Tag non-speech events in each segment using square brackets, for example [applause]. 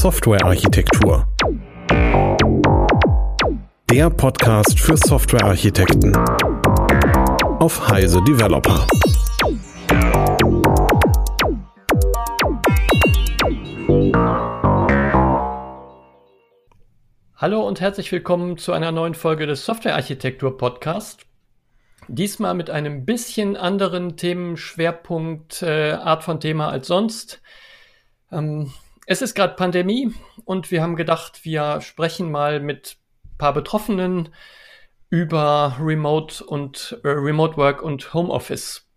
Softwarearchitektur. Der Podcast für Softwarearchitekten auf Heise Developer. Hallo und herzlich willkommen zu einer neuen Folge des Softwarearchitektur Podcast. Diesmal mit einem bisschen anderen Themenschwerpunkt, äh, Art von Thema als sonst. Ähm, es ist gerade Pandemie und wir haben gedacht, wir sprechen mal mit paar Betroffenen über Remote und äh, Remote Work und Homeoffice.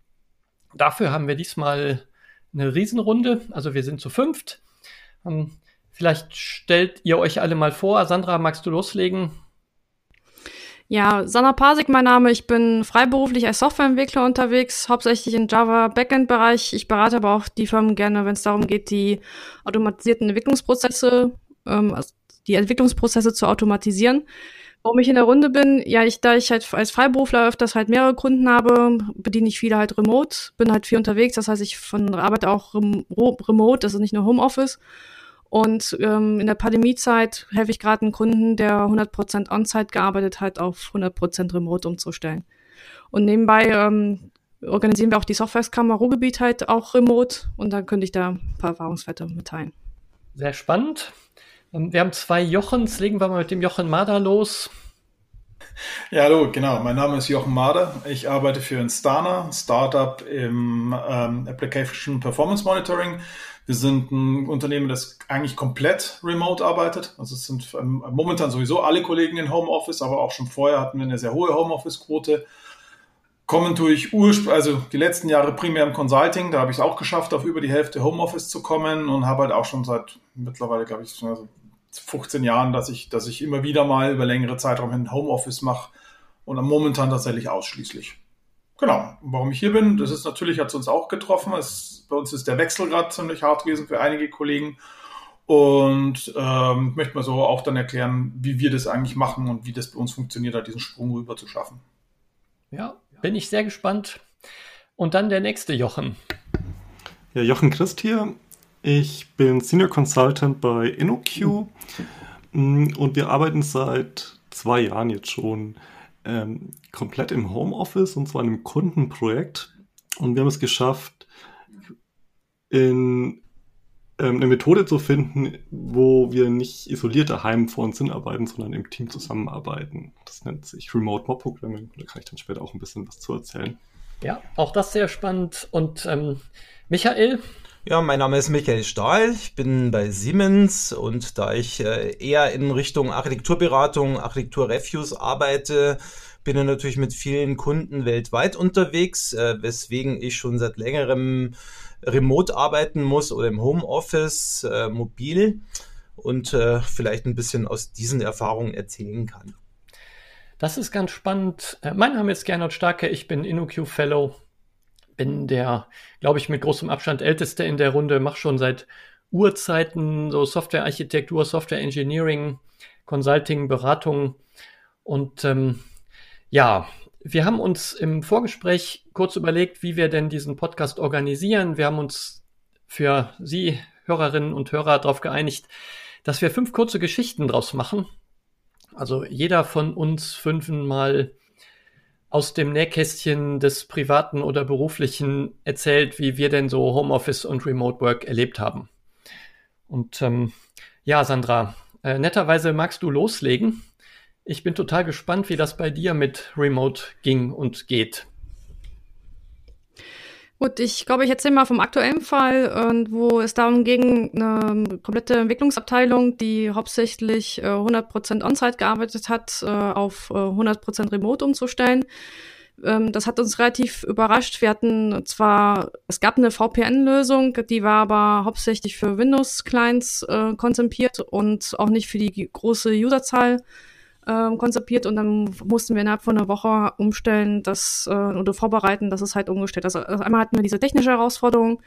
Dafür haben wir diesmal eine Riesenrunde, also wir sind zu fünft. Ähm, vielleicht stellt ihr euch alle mal vor. Sandra, magst du loslegen? Ja, Sandra Pasik, mein Name. Ich bin freiberuflich als Softwareentwickler unterwegs, hauptsächlich im Java Backend-Bereich. Ich berate aber auch die Firmen gerne, wenn es darum geht, die automatisierten Entwicklungsprozesse, ähm, also die Entwicklungsprozesse zu automatisieren. Warum ich in der Runde bin, ja, ich, da ich halt als Freiberufler öfters halt mehrere Kunden habe, bediene ich viele halt remote, bin halt viel unterwegs, das heißt, ich von arbeite auch rem remote, das ist nicht nur Homeoffice. Und ähm, in der Pandemiezeit helfe ich gerade einen Kunden, der 100% On-Site gearbeitet hat, auf 100% Remote umzustellen. Und nebenbei ähm, organisieren wir auch die Softwareskammer Ruhrgebiet halt auch remote und dann könnte ich da ein paar Erfahrungswerte mitteilen. Sehr spannend. Ähm, wir haben zwei Jochens. Legen wir mal mit dem Jochen Mader los. Ja, hallo, genau. Mein Name ist Jochen Mader. Ich arbeite für Instana, Startup im ähm, Application Performance Monitoring. Wir sind ein Unternehmen, das eigentlich komplett remote arbeitet. Also es sind ähm, momentan sowieso alle Kollegen in Homeoffice, aber auch schon vorher hatten wir eine sehr hohe Homeoffice-Quote. Kommen durch Urspr also die letzten Jahre primär im Consulting, da habe ich es auch geschafft, auf über die Hälfte Homeoffice zu kommen und habe halt auch schon seit mittlerweile, glaube ich, also 15 Jahren, dass ich, dass ich immer wieder mal über längere Zeitraum hin Homeoffice mache und momentan tatsächlich ausschließlich. Genau, warum ich hier bin, das ist natürlich, hat es uns auch getroffen. Es, bei uns ist der Wechsel gerade ziemlich hart gewesen für einige Kollegen. Und ähm, möchte mal so auch dann erklären, wie wir das eigentlich machen und wie das bei uns funktioniert hat, diesen Sprung rüber zu schaffen. Ja, bin ich sehr gespannt. Und dann der nächste Jochen. Ja, Jochen Christ hier. Ich bin Senior Consultant bei InnoQ mm, und wir arbeiten seit zwei Jahren jetzt schon ähm, komplett im Homeoffice und zwar in einem Kundenprojekt. Und wir haben es geschafft, in ähm, eine Methode zu finden, wo wir nicht isoliert daheim vor uns hinarbeiten, sondern im Team zusammenarbeiten. Das nennt sich Remote Mob Programming. Da kann ich dann später auch ein bisschen was zu erzählen. Ja, auch das sehr spannend. Und ähm, Michael, ja, mein Name ist Michael Stahl. Ich bin bei Siemens und da ich äh, eher in Richtung Architekturberatung, Architektur-Reviews arbeite, bin ich natürlich mit vielen Kunden weltweit unterwegs, äh, weswegen ich schon seit längerem remote arbeiten muss oder im Homeoffice äh, mobil und vielleicht ein bisschen aus diesen Erfahrungen erzählen kann. Das ist ganz spannend. Mein Name ist Gernot Starke, ich bin InnoQ Fellow bin der, glaube ich, mit großem Abstand älteste in der Runde, mache schon seit Urzeiten so Softwarearchitektur, Software Engineering, Consulting, Beratung. Und ähm, ja, wir haben uns im Vorgespräch kurz überlegt, wie wir denn diesen Podcast organisieren. Wir haben uns für Sie, Hörerinnen und Hörer, darauf geeinigt, dass wir fünf kurze Geschichten draus machen. Also jeder von uns fünfmal aus dem Nähkästchen des privaten oder beruflichen erzählt, wie wir denn so Homeoffice und Remote Work erlebt haben. Und ähm, ja, Sandra, äh, netterweise magst du loslegen. Ich bin total gespannt, wie das bei dir mit Remote ging und geht. Gut, ich glaube, ich erzähle mal vom aktuellen Fall, äh, wo es darum ging, eine komplette Entwicklungsabteilung, die hauptsächlich äh, 100% On-Site gearbeitet hat, äh, auf äh, 100% Remote umzustellen. Ähm, das hat uns relativ überrascht. Wir hatten zwar, es gab eine VPN-Lösung, die war aber hauptsächlich für Windows-Clients äh, konzipiert und auch nicht für die große Userzahl äh, konzipiert und dann mussten wir innerhalb von einer Woche umstellen, das äh, oder vorbereiten, dass es halt umgestellt. Also, also einmal hatten wir diese technische Herausforderung,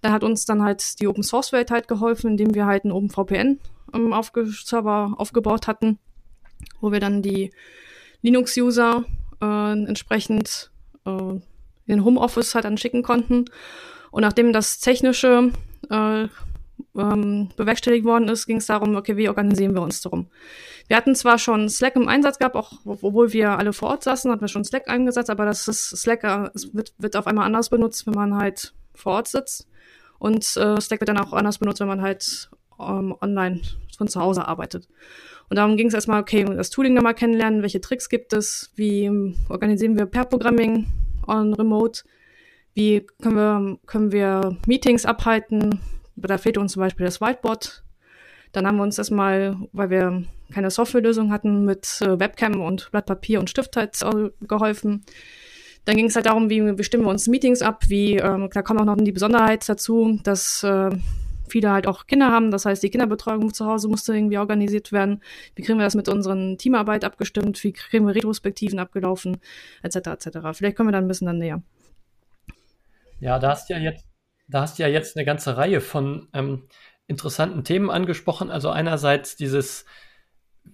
dann hat uns dann halt die Open Source Welt halt geholfen, indem wir halt einen OpenVPN ähm, aufge Server aufgebaut hatten, wo wir dann die Linux-User äh, entsprechend äh, in Homeoffice halt anschicken konnten. Und nachdem das technische äh, ähm, bewerkstelligt worden ist, ging es darum, okay, wie organisieren wir uns darum? Wir hatten zwar schon Slack im Einsatz gehabt, auch obwohl wir alle vor Ort saßen, hatten wir schon Slack eingesetzt, aber das ist Slack äh, wird, wird auf einmal anders benutzt, wenn man halt vor Ort sitzt. Und äh, Slack wird dann auch anders benutzt, wenn man halt ähm, online von zu Hause arbeitet. Und darum ging es erstmal, okay, das Tooling nochmal kennenlernen, welche Tricks gibt es, wie organisieren wir Pair-Programming on Remote, wie können wir, können wir Meetings abhalten, da fehlt uns zum Beispiel das Whiteboard. Dann haben wir uns erstmal, weil wir keine Softwarelösung hatten, mit äh, Webcam und Blatt Papier und Stift halt äh, geholfen. Dann ging es halt darum, wie bestimmen wir uns Meetings ab, wie, ähm, da kommt auch noch die Besonderheit dazu, dass äh, viele halt auch Kinder haben. Das heißt, die Kinderbetreuung zu Hause musste irgendwie organisiert werden. Wie kriegen wir das mit unseren Teamarbeit abgestimmt? Wie kriegen wir Retrospektiven abgelaufen? Etc. etc. Vielleicht kommen wir da ein bisschen dann näher. Ja, da hast ja jetzt, da hast ja jetzt eine ganze Reihe von ähm, interessanten Themen angesprochen. Also einerseits dieses,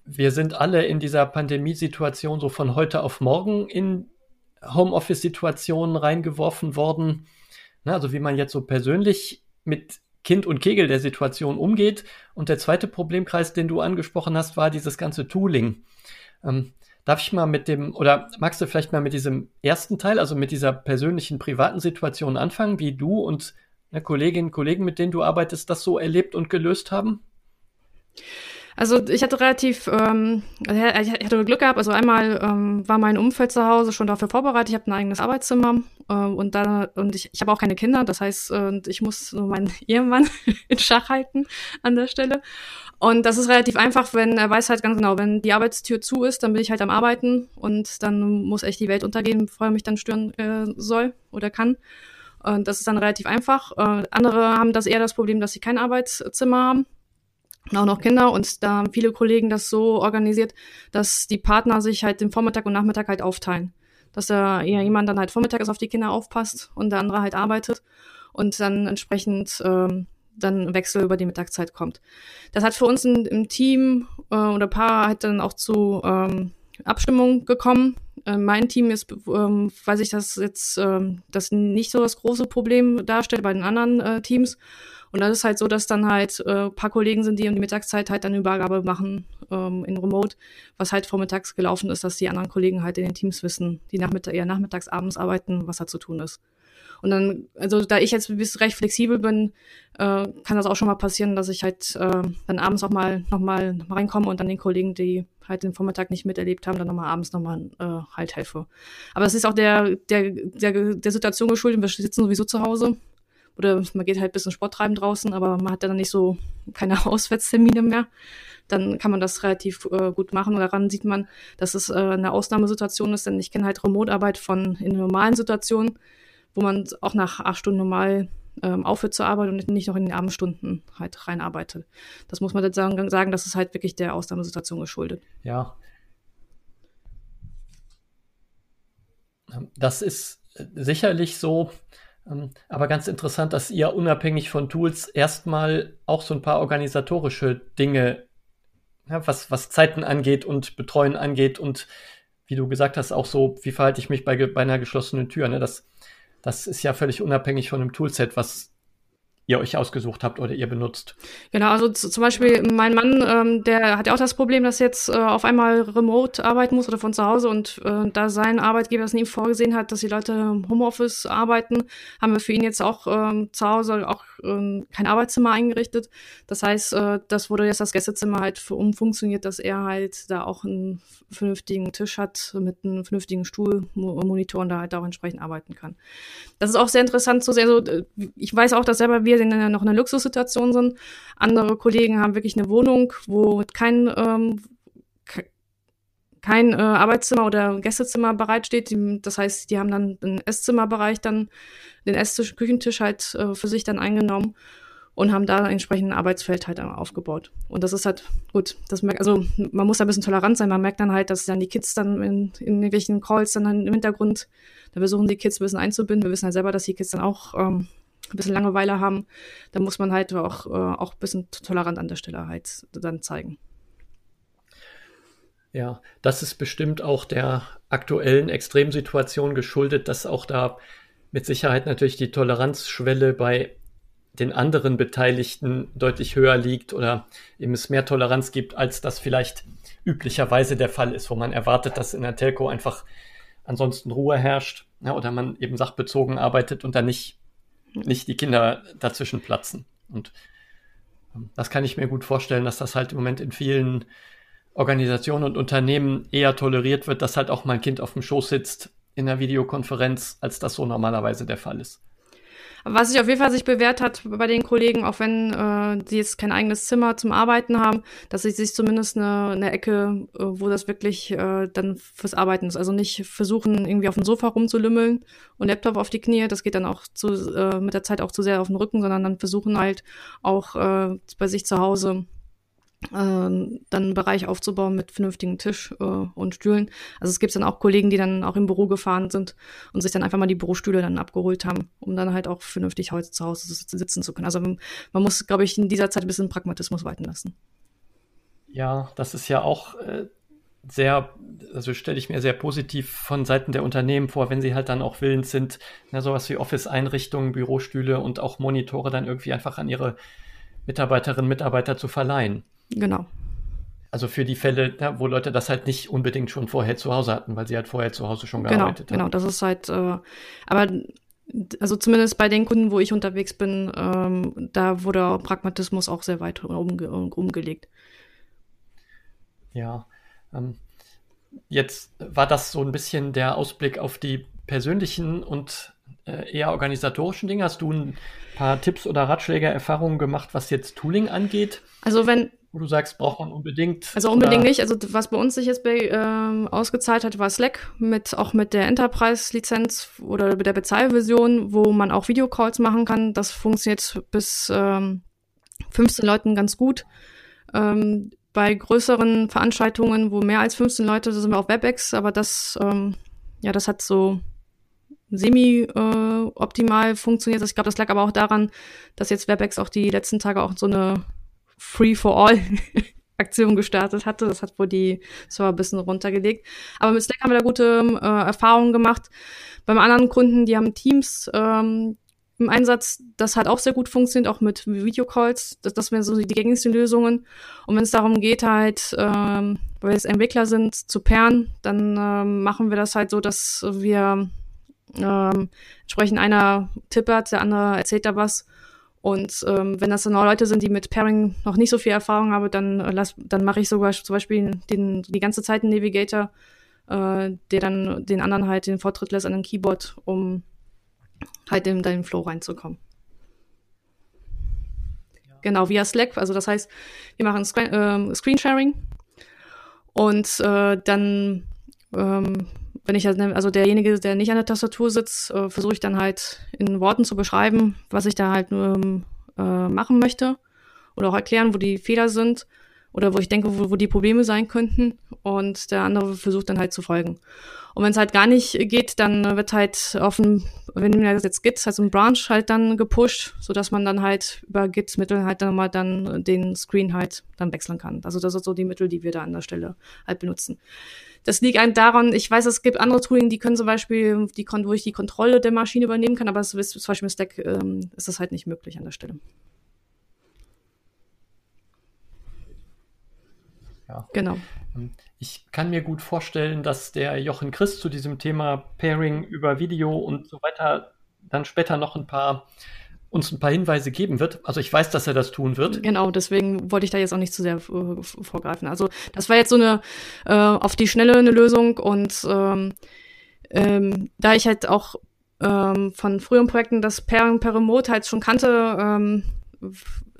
wir sind alle in dieser Pandemiesituation so von heute auf morgen in Homeoffice-Situationen reingeworfen worden. Na, also wie man jetzt so persönlich mit Kind und Kegel der Situation umgeht. Und der zweite Problemkreis, den du angesprochen hast, war dieses ganze Tooling. Ähm, darf ich mal mit dem, oder magst du vielleicht mal mit diesem ersten Teil, also mit dieser persönlichen, privaten Situation anfangen, wie du und ne, Kolleginnen und Kollegen, mit denen du arbeitest, das so erlebt und gelöst haben? Also ich hatte relativ, ähm, also ich hatte Glück gehabt. Also einmal ähm, war mein Umfeld zu Hause schon dafür vorbereitet. Ich habe ein eigenes Arbeitszimmer äh, und da und ich, ich habe auch keine Kinder. Das heißt, äh, ich muss nur meinen [laughs] Ehemann [laughs] in Schach halten an der Stelle. Und das ist relativ einfach, wenn er weiß halt ganz genau, wenn die Arbeitstür zu ist, dann bin ich halt am Arbeiten und dann muss echt die Welt untergehen, bevor er mich dann stören äh, soll oder kann. Und das ist dann relativ einfach. Äh, andere haben das eher das Problem, dass sie kein Arbeitszimmer haben auch noch Kinder. Und da haben viele Kollegen das so organisiert, dass die Partner sich halt den Vormittag und Nachmittag halt aufteilen. Dass da eher jemand dann halt vormittags auf die Kinder aufpasst und der andere halt arbeitet und dann entsprechend ähm, dann Wechsel über die Mittagszeit kommt. Das hat für uns in, im Team äh, oder Paar halt dann auch zu ähm, Abstimmung gekommen. Äh, mein Team ist, ähm, weiß ich, dass jetzt ähm, das nicht so das große Problem darstellt bei den anderen äh, Teams. Und das ist halt so, dass dann halt äh, paar Kollegen sind, die um die Mittagszeit halt eine Übergabe machen ähm, in Remote, was halt vormittags gelaufen ist, dass die anderen Kollegen halt in den Teams wissen, die nachmittag, eher nachmittags, abends arbeiten, was da zu tun ist. Und dann, also da ich jetzt bis recht flexibel bin, äh, kann das auch schon mal passieren, dass ich halt äh, dann abends auch mal nochmal noch mal reinkomme und dann den Kollegen, die halt den Vormittag nicht miterlebt haben, dann nochmal abends nochmal äh, halt helfe. Aber das ist auch der, der, der, der Situation geschuldet. Wir sitzen sowieso zu Hause oder man geht halt ein bisschen Sport treiben draußen, aber man hat dann nicht so keine [laughs] Auswärtstermine mehr. Dann kann man das relativ äh, gut machen. Und daran sieht man, dass es äh, eine Ausnahmesituation ist, denn ich kenne halt Remote-Arbeit von in normalen Situationen, wo man auch nach acht Stunden normal ähm, aufhört zu arbeiten und nicht noch in den Abendstunden halt reinarbeitet. Das muss man jetzt sagen, sagen, das ist halt wirklich der Ausnahmesituation geschuldet. Ja. Das ist sicherlich so. Ähm, aber ganz interessant, dass ihr unabhängig von Tools erstmal auch so ein paar organisatorische Dinge, ja, was, was Zeiten angeht und Betreuen angeht und wie du gesagt hast, auch so, wie verhalte ich mich bei, bei einer geschlossenen Tür. Ne? Das, das ist ja völlig unabhängig von einem Toolset, was ihr euch ausgesucht habt oder ihr benutzt. Genau, also zum Beispiel mein Mann, ähm, der hat ja auch das Problem, dass er jetzt äh, auf einmal remote arbeiten muss oder von zu Hause und äh, da sein Arbeitgeber es nie vorgesehen hat, dass die Leute im Homeoffice arbeiten, haben wir für ihn jetzt auch ähm, zu Hause auch ähm, kein Arbeitszimmer eingerichtet. Das heißt, äh, das wurde jetzt das Gästezimmer halt umfunktioniert, dass er halt da auch einen vernünftigen Tisch hat mit einem vernünftigen Stuhlmonitor und da halt auch entsprechend arbeiten kann. Das ist auch sehr interessant zu sehen. Also, äh, ich weiß auch, dass selber wir in einer, noch in einer Luxussituation sind. Andere Kollegen haben wirklich eine Wohnung, wo kein, ähm, kein äh, Arbeitszimmer oder Gästezimmer bereitsteht. Das heißt, die haben dann den Esszimmerbereich dann, den Esstisch, Küchentisch halt äh, für sich dann eingenommen und haben da entsprechend ein Arbeitsfeld halt aufgebaut. Und das ist halt gut. Das merkt, also man muss da ein bisschen tolerant sein. Man merkt dann halt, dass dann die Kids dann in, in irgendwelchen Calls dann im Hintergrund, da versuchen die Kids ein bisschen einzubinden. Wir wissen halt selber, dass die Kids dann auch ähm, ein bisschen Langeweile haben, dann muss man halt auch, äh, auch ein bisschen tolerant an der Stelle halt dann zeigen. Ja, das ist bestimmt auch der aktuellen Extremsituation geschuldet, dass auch da mit Sicherheit natürlich die Toleranzschwelle bei den anderen Beteiligten deutlich höher liegt oder eben es mehr Toleranz gibt, als das vielleicht üblicherweise der Fall ist, wo man erwartet, dass in der Telco einfach ansonsten Ruhe herrscht ja, oder man eben sachbezogen arbeitet und dann nicht, nicht die Kinder dazwischen platzen. Und ähm, das kann ich mir gut vorstellen, dass das halt im Moment in vielen Organisationen und Unternehmen eher toleriert wird, dass halt auch mal ein Kind auf dem Schoß sitzt in der Videokonferenz, als das so normalerweise der Fall ist. Was sich auf jeden Fall sich bewährt hat bei den Kollegen, auch wenn äh, sie jetzt kein eigenes Zimmer zum Arbeiten haben, dass sie sich zumindest eine, eine Ecke, äh, wo das wirklich äh, dann fürs Arbeiten ist. Also nicht versuchen, irgendwie auf dem Sofa rumzulümmeln und Laptop auf die Knie. Das geht dann auch zu, äh, mit der Zeit auch zu sehr auf den Rücken, sondern dann versuchen halt auch äh, bei sich zu Hause dann einen Bereich aufzubauen mit vernünftigen Tisch äh, und Stühlen. Also es gibt dann auch Kollegen, die dann auch im Büro gefahren sind und sich dann einfach mal die Bürostühle dann abgeholt haben, um dann halt auch vernünftig heute zu Hause sitzen zu können. Also man muss, glaube ich, in dieser Zeit ein bisschen Pragmatismus walten lassen. Ja, das ist ja auch äh, sehr, also stelle ich mir sehr positiv von Seiten der Unternehmen vor, wenn sie halt dann auch willens sind, na, sowas wie Office-Einrichtungen, Bürostühle und auch Monitore dann irgendwie einfach an ihre Mitarbeiterinnen und Mitarbeiter zu verleihen. Genau. Also für die Fälle, wo Leute das halt nicht unbedingt schon vorher zu Hause hatten, weil sie halt vorher zu Hause schon genau, gearbeitet genau, haben. Genau, das ist halt, äh, aber also zumindest bei den Kunden, wo ich unterwegs bin, ähm, da wurde Pragmatismus auch sehr weit umge umgelegt. Ja, ähm, jetzt war das so ein bisschen der Ausblick auf die persönlichen und äh, eher organisatorischen Dinge. Hast du ein paar Tipps oder Ratschläge, Erfahrungen gemacht, was jetzt Tooling angeht? Also wenn wo du sagst, braucht man unbedingt. Also unbedingt nicht. Also was bei uns sich jetzt bei, ähm, ausgezahlt hat, war Slack mit auch mit der Enterprise-Lizenz oder mit der Bezahlversion, wo man auch Videocalls machen kann. Das funktioniert bis ähm, 15 Leuten ganz gut. Ähm, bei größeren Veranstaltungen, wo mehr als 15 Leute, da sind wir auf WebEx, aber das, ähm, ja, das hat so semi-optimal äh, funktioniert. Ich glaube, das lag aber auch daran, dass jetzt WebEx auch die letzten Tage auch so eine Free-for-All-Aktion [laughs] gestartet hatte. Das hat wohl die Server ein bisschen runtergelegt. Aber mit Slack haben wir da gute äh, Erfahrungen gemacht. Beim anderen Kunden, die haben Teams ähm, im Einsatz, das hat auch sehr gut funktioniert, auch mit Videocalls. Das, das wären so die gängigsten Lösungen. Und wenn es darum geht, halt, ähm, weil es Entwickler sind, zu pairen, dann ähm, machen wir das halt so, dass wir ähm, entsprechend einer tippert, der andere erzählt da was und ähm, wenn das dann auch Leute sind, die mit Pairing noch nicht so viel Erfahrung haben, dann, äh, dann mache ich sogar zum Beispiel den, die ganze Zeit einen Navigator, äh, der dann den anderen halt den Vortritt lässt an den Keyboard, um halt in deinen Flow reinzukommen. Ja. Genau, via Slack. Also das heißt, wir machen Screen, äh, Screensharing und äh, dann ähm, wenn ich also derjenige, der nicht an der Tastatur sitzt, äh, versuche ich dann halt in Worten zu beschreiben, was ich da halt ähm, äh, machen möchte oder auch erklären, wo die Fehler sind oder wo ich denke, wo, wo die Probleme sein könnten und der andere versucht dann halt zu folgen. Und wenn es halt gar nicht geht, dann wird halt auf dem, wenn mir jetzt Git, halt so ein Branch halt dann gepusht, so dass man dann halt über Gits Mittel halt dann mal dann den Screen halt dann wechseln kann. Also das sind so die Mittel, die wir da an der Stelle halt benutzen. Das liegt einem daran, ich weiß, es gibt andere Tooling, die können zum Beispiel, die, wo ich die Kontrolle der Maschine übernehmen kann, aber das ist, zum Beispiel mit Stack ähm, ist das halt nicht möglich an der Stelle. Ja. Genau. Ähm, ich kann mir gut vorstellen, dass der Jochen Christ zu diesem Thema Pairing über Video und so weiter dann später noch ein paar uns ein paar Hinweise geben wird. Also ich weiß, dass er das tun wird. Genau, deswegen wollte ich da jetzt auch nicht zu sehr äh, vorgreifen. Also das war jetzt so eine äh, auf die Schnelle eine Lösung und ähm, ähm, da ich halt auch ähm, von früheren Projekten das Pairing per Remote halt schon kannte, ähm,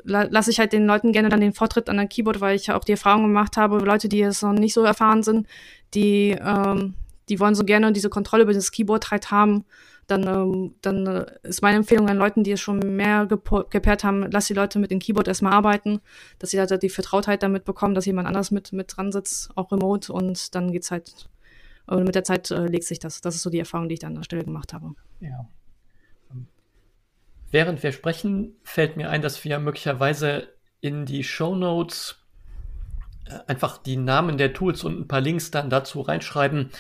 la lasse ich halt den Leuten gerne dann den Vortritt an der Keyboard, weil ich auch die Erfahrung gemacht habe, Leute, die jetzt noch nicht so erfahren sind, die ähm, die wollen so gerne diese Kontrolle über das Keyboard halt haben dann, ähm, dann äh, ist meine Empfehlung an Leuten, die es schon mehr gepaart haben, lass die Leute mit dem Keyboard erstmal arbeiten, dass sie halt die Vertrautheit damit bekommen, dass jemand anders mit, mit dran sitzt, auch remote und dann geht's halt, und mit der Zeit äh, legt sich das. Das ist so die Erfahrung, die ich da an der Stelle gemacht habe. Ja. Während wir sprechen, fällt mir ein, dass wir möglicherweise in die Show Notes äh, einfach die Namen der Tools und ein paar Links dann dazu reinschreiben,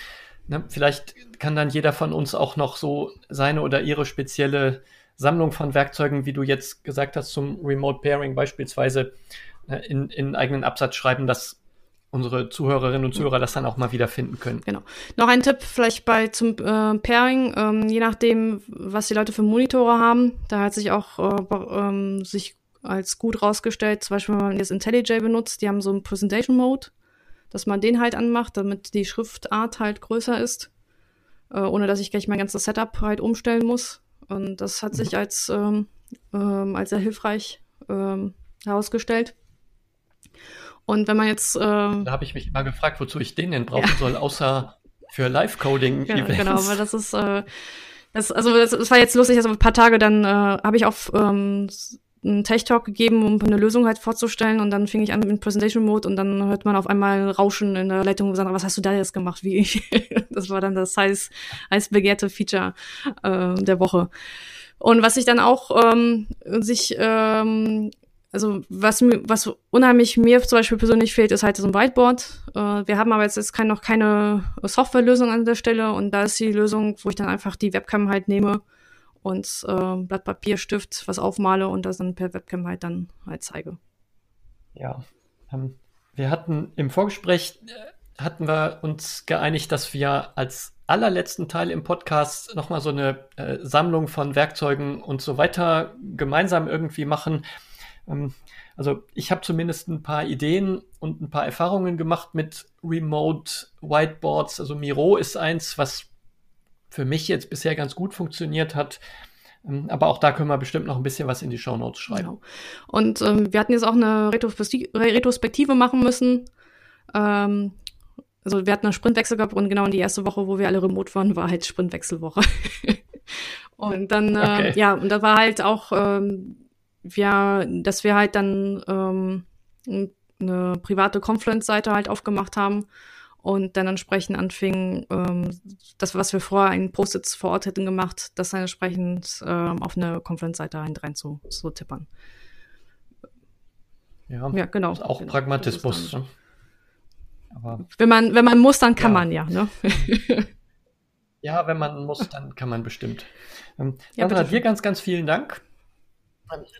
Ne, vielleicht kann dann jeder von uns auch noch so seine oder ihre spezielle Sammlung von Werkzeugen, wie du jetzt gesagt hast, zum Remote Pairing beispielsweise äh, in, in eigenen Absatz schreiben, dass unsere Zuhörerinnen und Zuhörer das dann auch mal wieder finden können. Genau. Noch ein Tipp vielleicht bei zum äh, Pairing, ähm, je nachdem, was die Leute für Monitore haben, da hat sich auch äh, ähm, sich als gut rausgestellt, zum Beispiel wenn man jetzt IntelliJ benutzt, die haben so einen Presentation Mode, dass man den halt anmacht, damit die Schriftart halt größer ist, äh, ohne dass ich gleich mein ganzes Setup halt umstellen muss. Und das hat sich als, ähm, ähm, als sehr hilfreich ähm, herausgestellt. Und wenn man jetzt. Ähm, da habe ich mich immer gefragt, wozu ich den denn brauchen ja. soll, außer für Live-Coding-Events. Genau, genau, weil das ist. Äh, das, also das, das war jetzt lustig, also ein paar Tage dann äh, habe ich auf ähm, einen Tech-Talk gegeben, um eine Lösung halt vorzustellen und dann fing ich an mit Presentation Mode und dann hört man auf einmal Rauschen in der Leitung und sagt, was hast du da jetzt gemacht? Wie ich? [laughs] das war dann das heiß, heiß begehrte Feature äh, der Woche. Und was ich dann auch ähm, sich ähm, also was mir, was unheimlich mir zum Beispiel persönlich fehlt, ist halt so ein Whiteboard. Äh, wir haben aber jetzt, kein, noch keine Softwarelösung an der Stelle und da ist die Lösung, wo ich dann einfach die Webcam halt nehme und äh, Blatt Papier, Stift, was aufmale und das dann per Webcam halt dann halt zeige. Ja, ähm, wir hatten im Vorgespräch äh, hatten wir uns geeinigt, dass wir als allerletzten Teil im Podcast nochmal so eine äh, Sammlung von Werkzeugen und so weiter gemeinsam irgendwie machen. Ähm, also ich habe zumindest ein paar Ideen und ein paar Erfahrungen gemacht mit Remote Whiteboards. Also Miro ist eins, was für mich jetzt bisher ganz gut funktioniert hat. Ähm, aber auch da können wir bestimmt noch ein bisschen was in die Show Notes schreiben. Genau. Und ähm, wir hatten jetzt auch eine Retrospektive machen müssen. Ähm, also wir hatten einen Sprintwechsel gehabt und genau in die erste Woche, wo wir alle remote waren, war halt Sprintwechselwoche. [laughs] und dann, äh, okay. ja, und da war halt auch ähm, wir, dass wir halt dann ähm, eine private Confluence-Seite halt aufgemacht haben und dann entsprechend anfingen, ähm, das, was wir vorher in Post-its vor Ort hätten gemacht, das dann entsprechend ähm, auf eine Confluence-Seite rein, rein zu, zu tippern. Ja, ja genau. Ist auch genau, Pragmatismus. Ne? Aber wenn man, wenn man muss, dann kann ja. man ja. Ne? [laughs] ja, wenn man muss, dann kann man bestimmt. Ähm, ja, Sandra, dir ganz, ganz vielen Dank.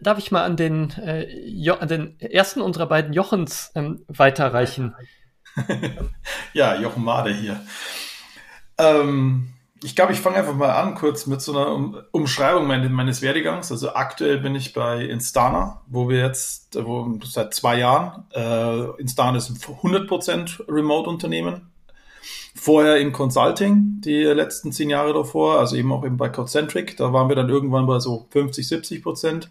Darf ich mal an den, äh, jo an den ersten unserer beiden Jochens ähm, weiterreichen? [laughs] ja, Jochen Made hier. Ähm, ich glaube, ich fange einfach mal an, kurz mit so einer um Umschreibung meines, meines Werdegangs. Also aktuell bin ich bei Instana, wo wir jetzt, wo seit zwei Jahren, äh, Instana ist ein 100% Remote-Unternehmen, Vorher im Consulting, die letzten zehn Jahre davor, also eben auch eben bei Codecentric, da waren wir dann irgendwann bei so 50, 70 Prozent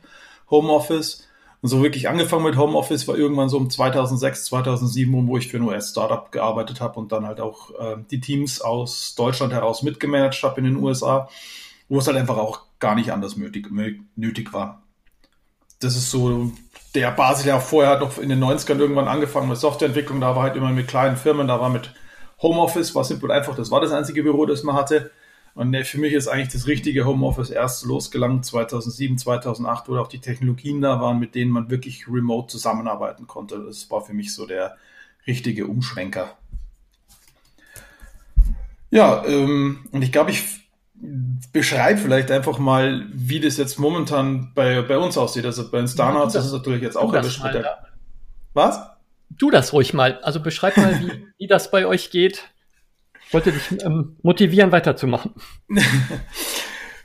Homeoffice. Und so wirklich angefangen mit Homeoffice war irgendwann so um 2006, 2007, wo ich für ein US-Startup gearbeitet habe und dann halt auch äh, die Teams aus Deutschland heraus mitgemanagt habe in den USA, wo es halt einfach auch gar nicht anders nötig, nötig war. Das ist so der Basis, der auch vorher hat noch in den 90ern irgendwann angefangen mit Softwareentwicklung, da war halt immer mit kleinen Firmen, da war mit Homeoffice war simpel einfach, das war das einzige Büro, das man hatte. Und für mich ist eigentlich das richtige Homeoffice erst losgelangt 2007, 2008, wo auch die Technologien da waren, mit denen man wirklich remote zusammenarbeiten konnte. Das war für mich so der richtige Umschwenker. Ja, ähm, und ich glaube, ich beschreibe vielleicht einfach mal, wie das jetzt momentan bei, bei uns aussieht. Also bei Instana hat es natürlich jetzt auch erwischt. Was? Du das ruhig mal. Also beschreib mal, wie, [laughs] wie das bei euch geht. Ich wollte dich ähm, motivieren, weiterzumachen. [laughs]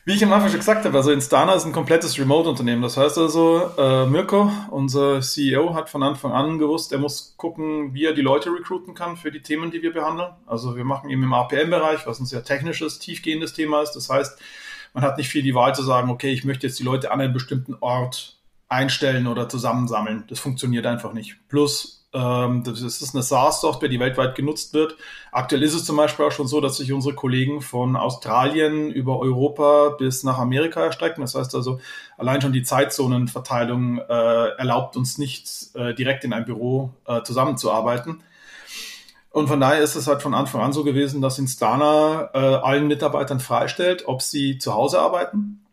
Wie ich am Anfang schon gesagt habe, also Instana ist ein komplettes Remote-Unternehmen. Das heißt also, äh, Mirko, unser CEO, hat von Anfang an gewusst, er muss gucken, wie er die Leute recruiten kann für die Themen, die wir behandeln. Also wir machen eben im APM-Bereich, was ein sehr technisches, tiefgehendes Thema ist. Das heißt, man hat nicht viel die Wahl zu sagen, okay, ich möchte jetzt die Leute an einem bestimmten Ort einstellen oder zusammensammeln. Das funktioniert einfach nicht. Plus, das ist eine SaaS-Software, die weltweit genutzt wird. Aktuell ist es zum Beispiel auch schon so, dass sich unsere Kollegen von Australien über Europa bis nach Amerika erstrecken. Das heißt also, allein schon die Zeitzonenverteilung äh, erlaubt uns nicht, äh, direkt in einem Büro äh, zusammenzuarbeiten. Und von daher ist es halt von Anfang an so gewesen, dass Instana äh, allen Mitarbeitern freistellt, ob sie zu Hause arbeiten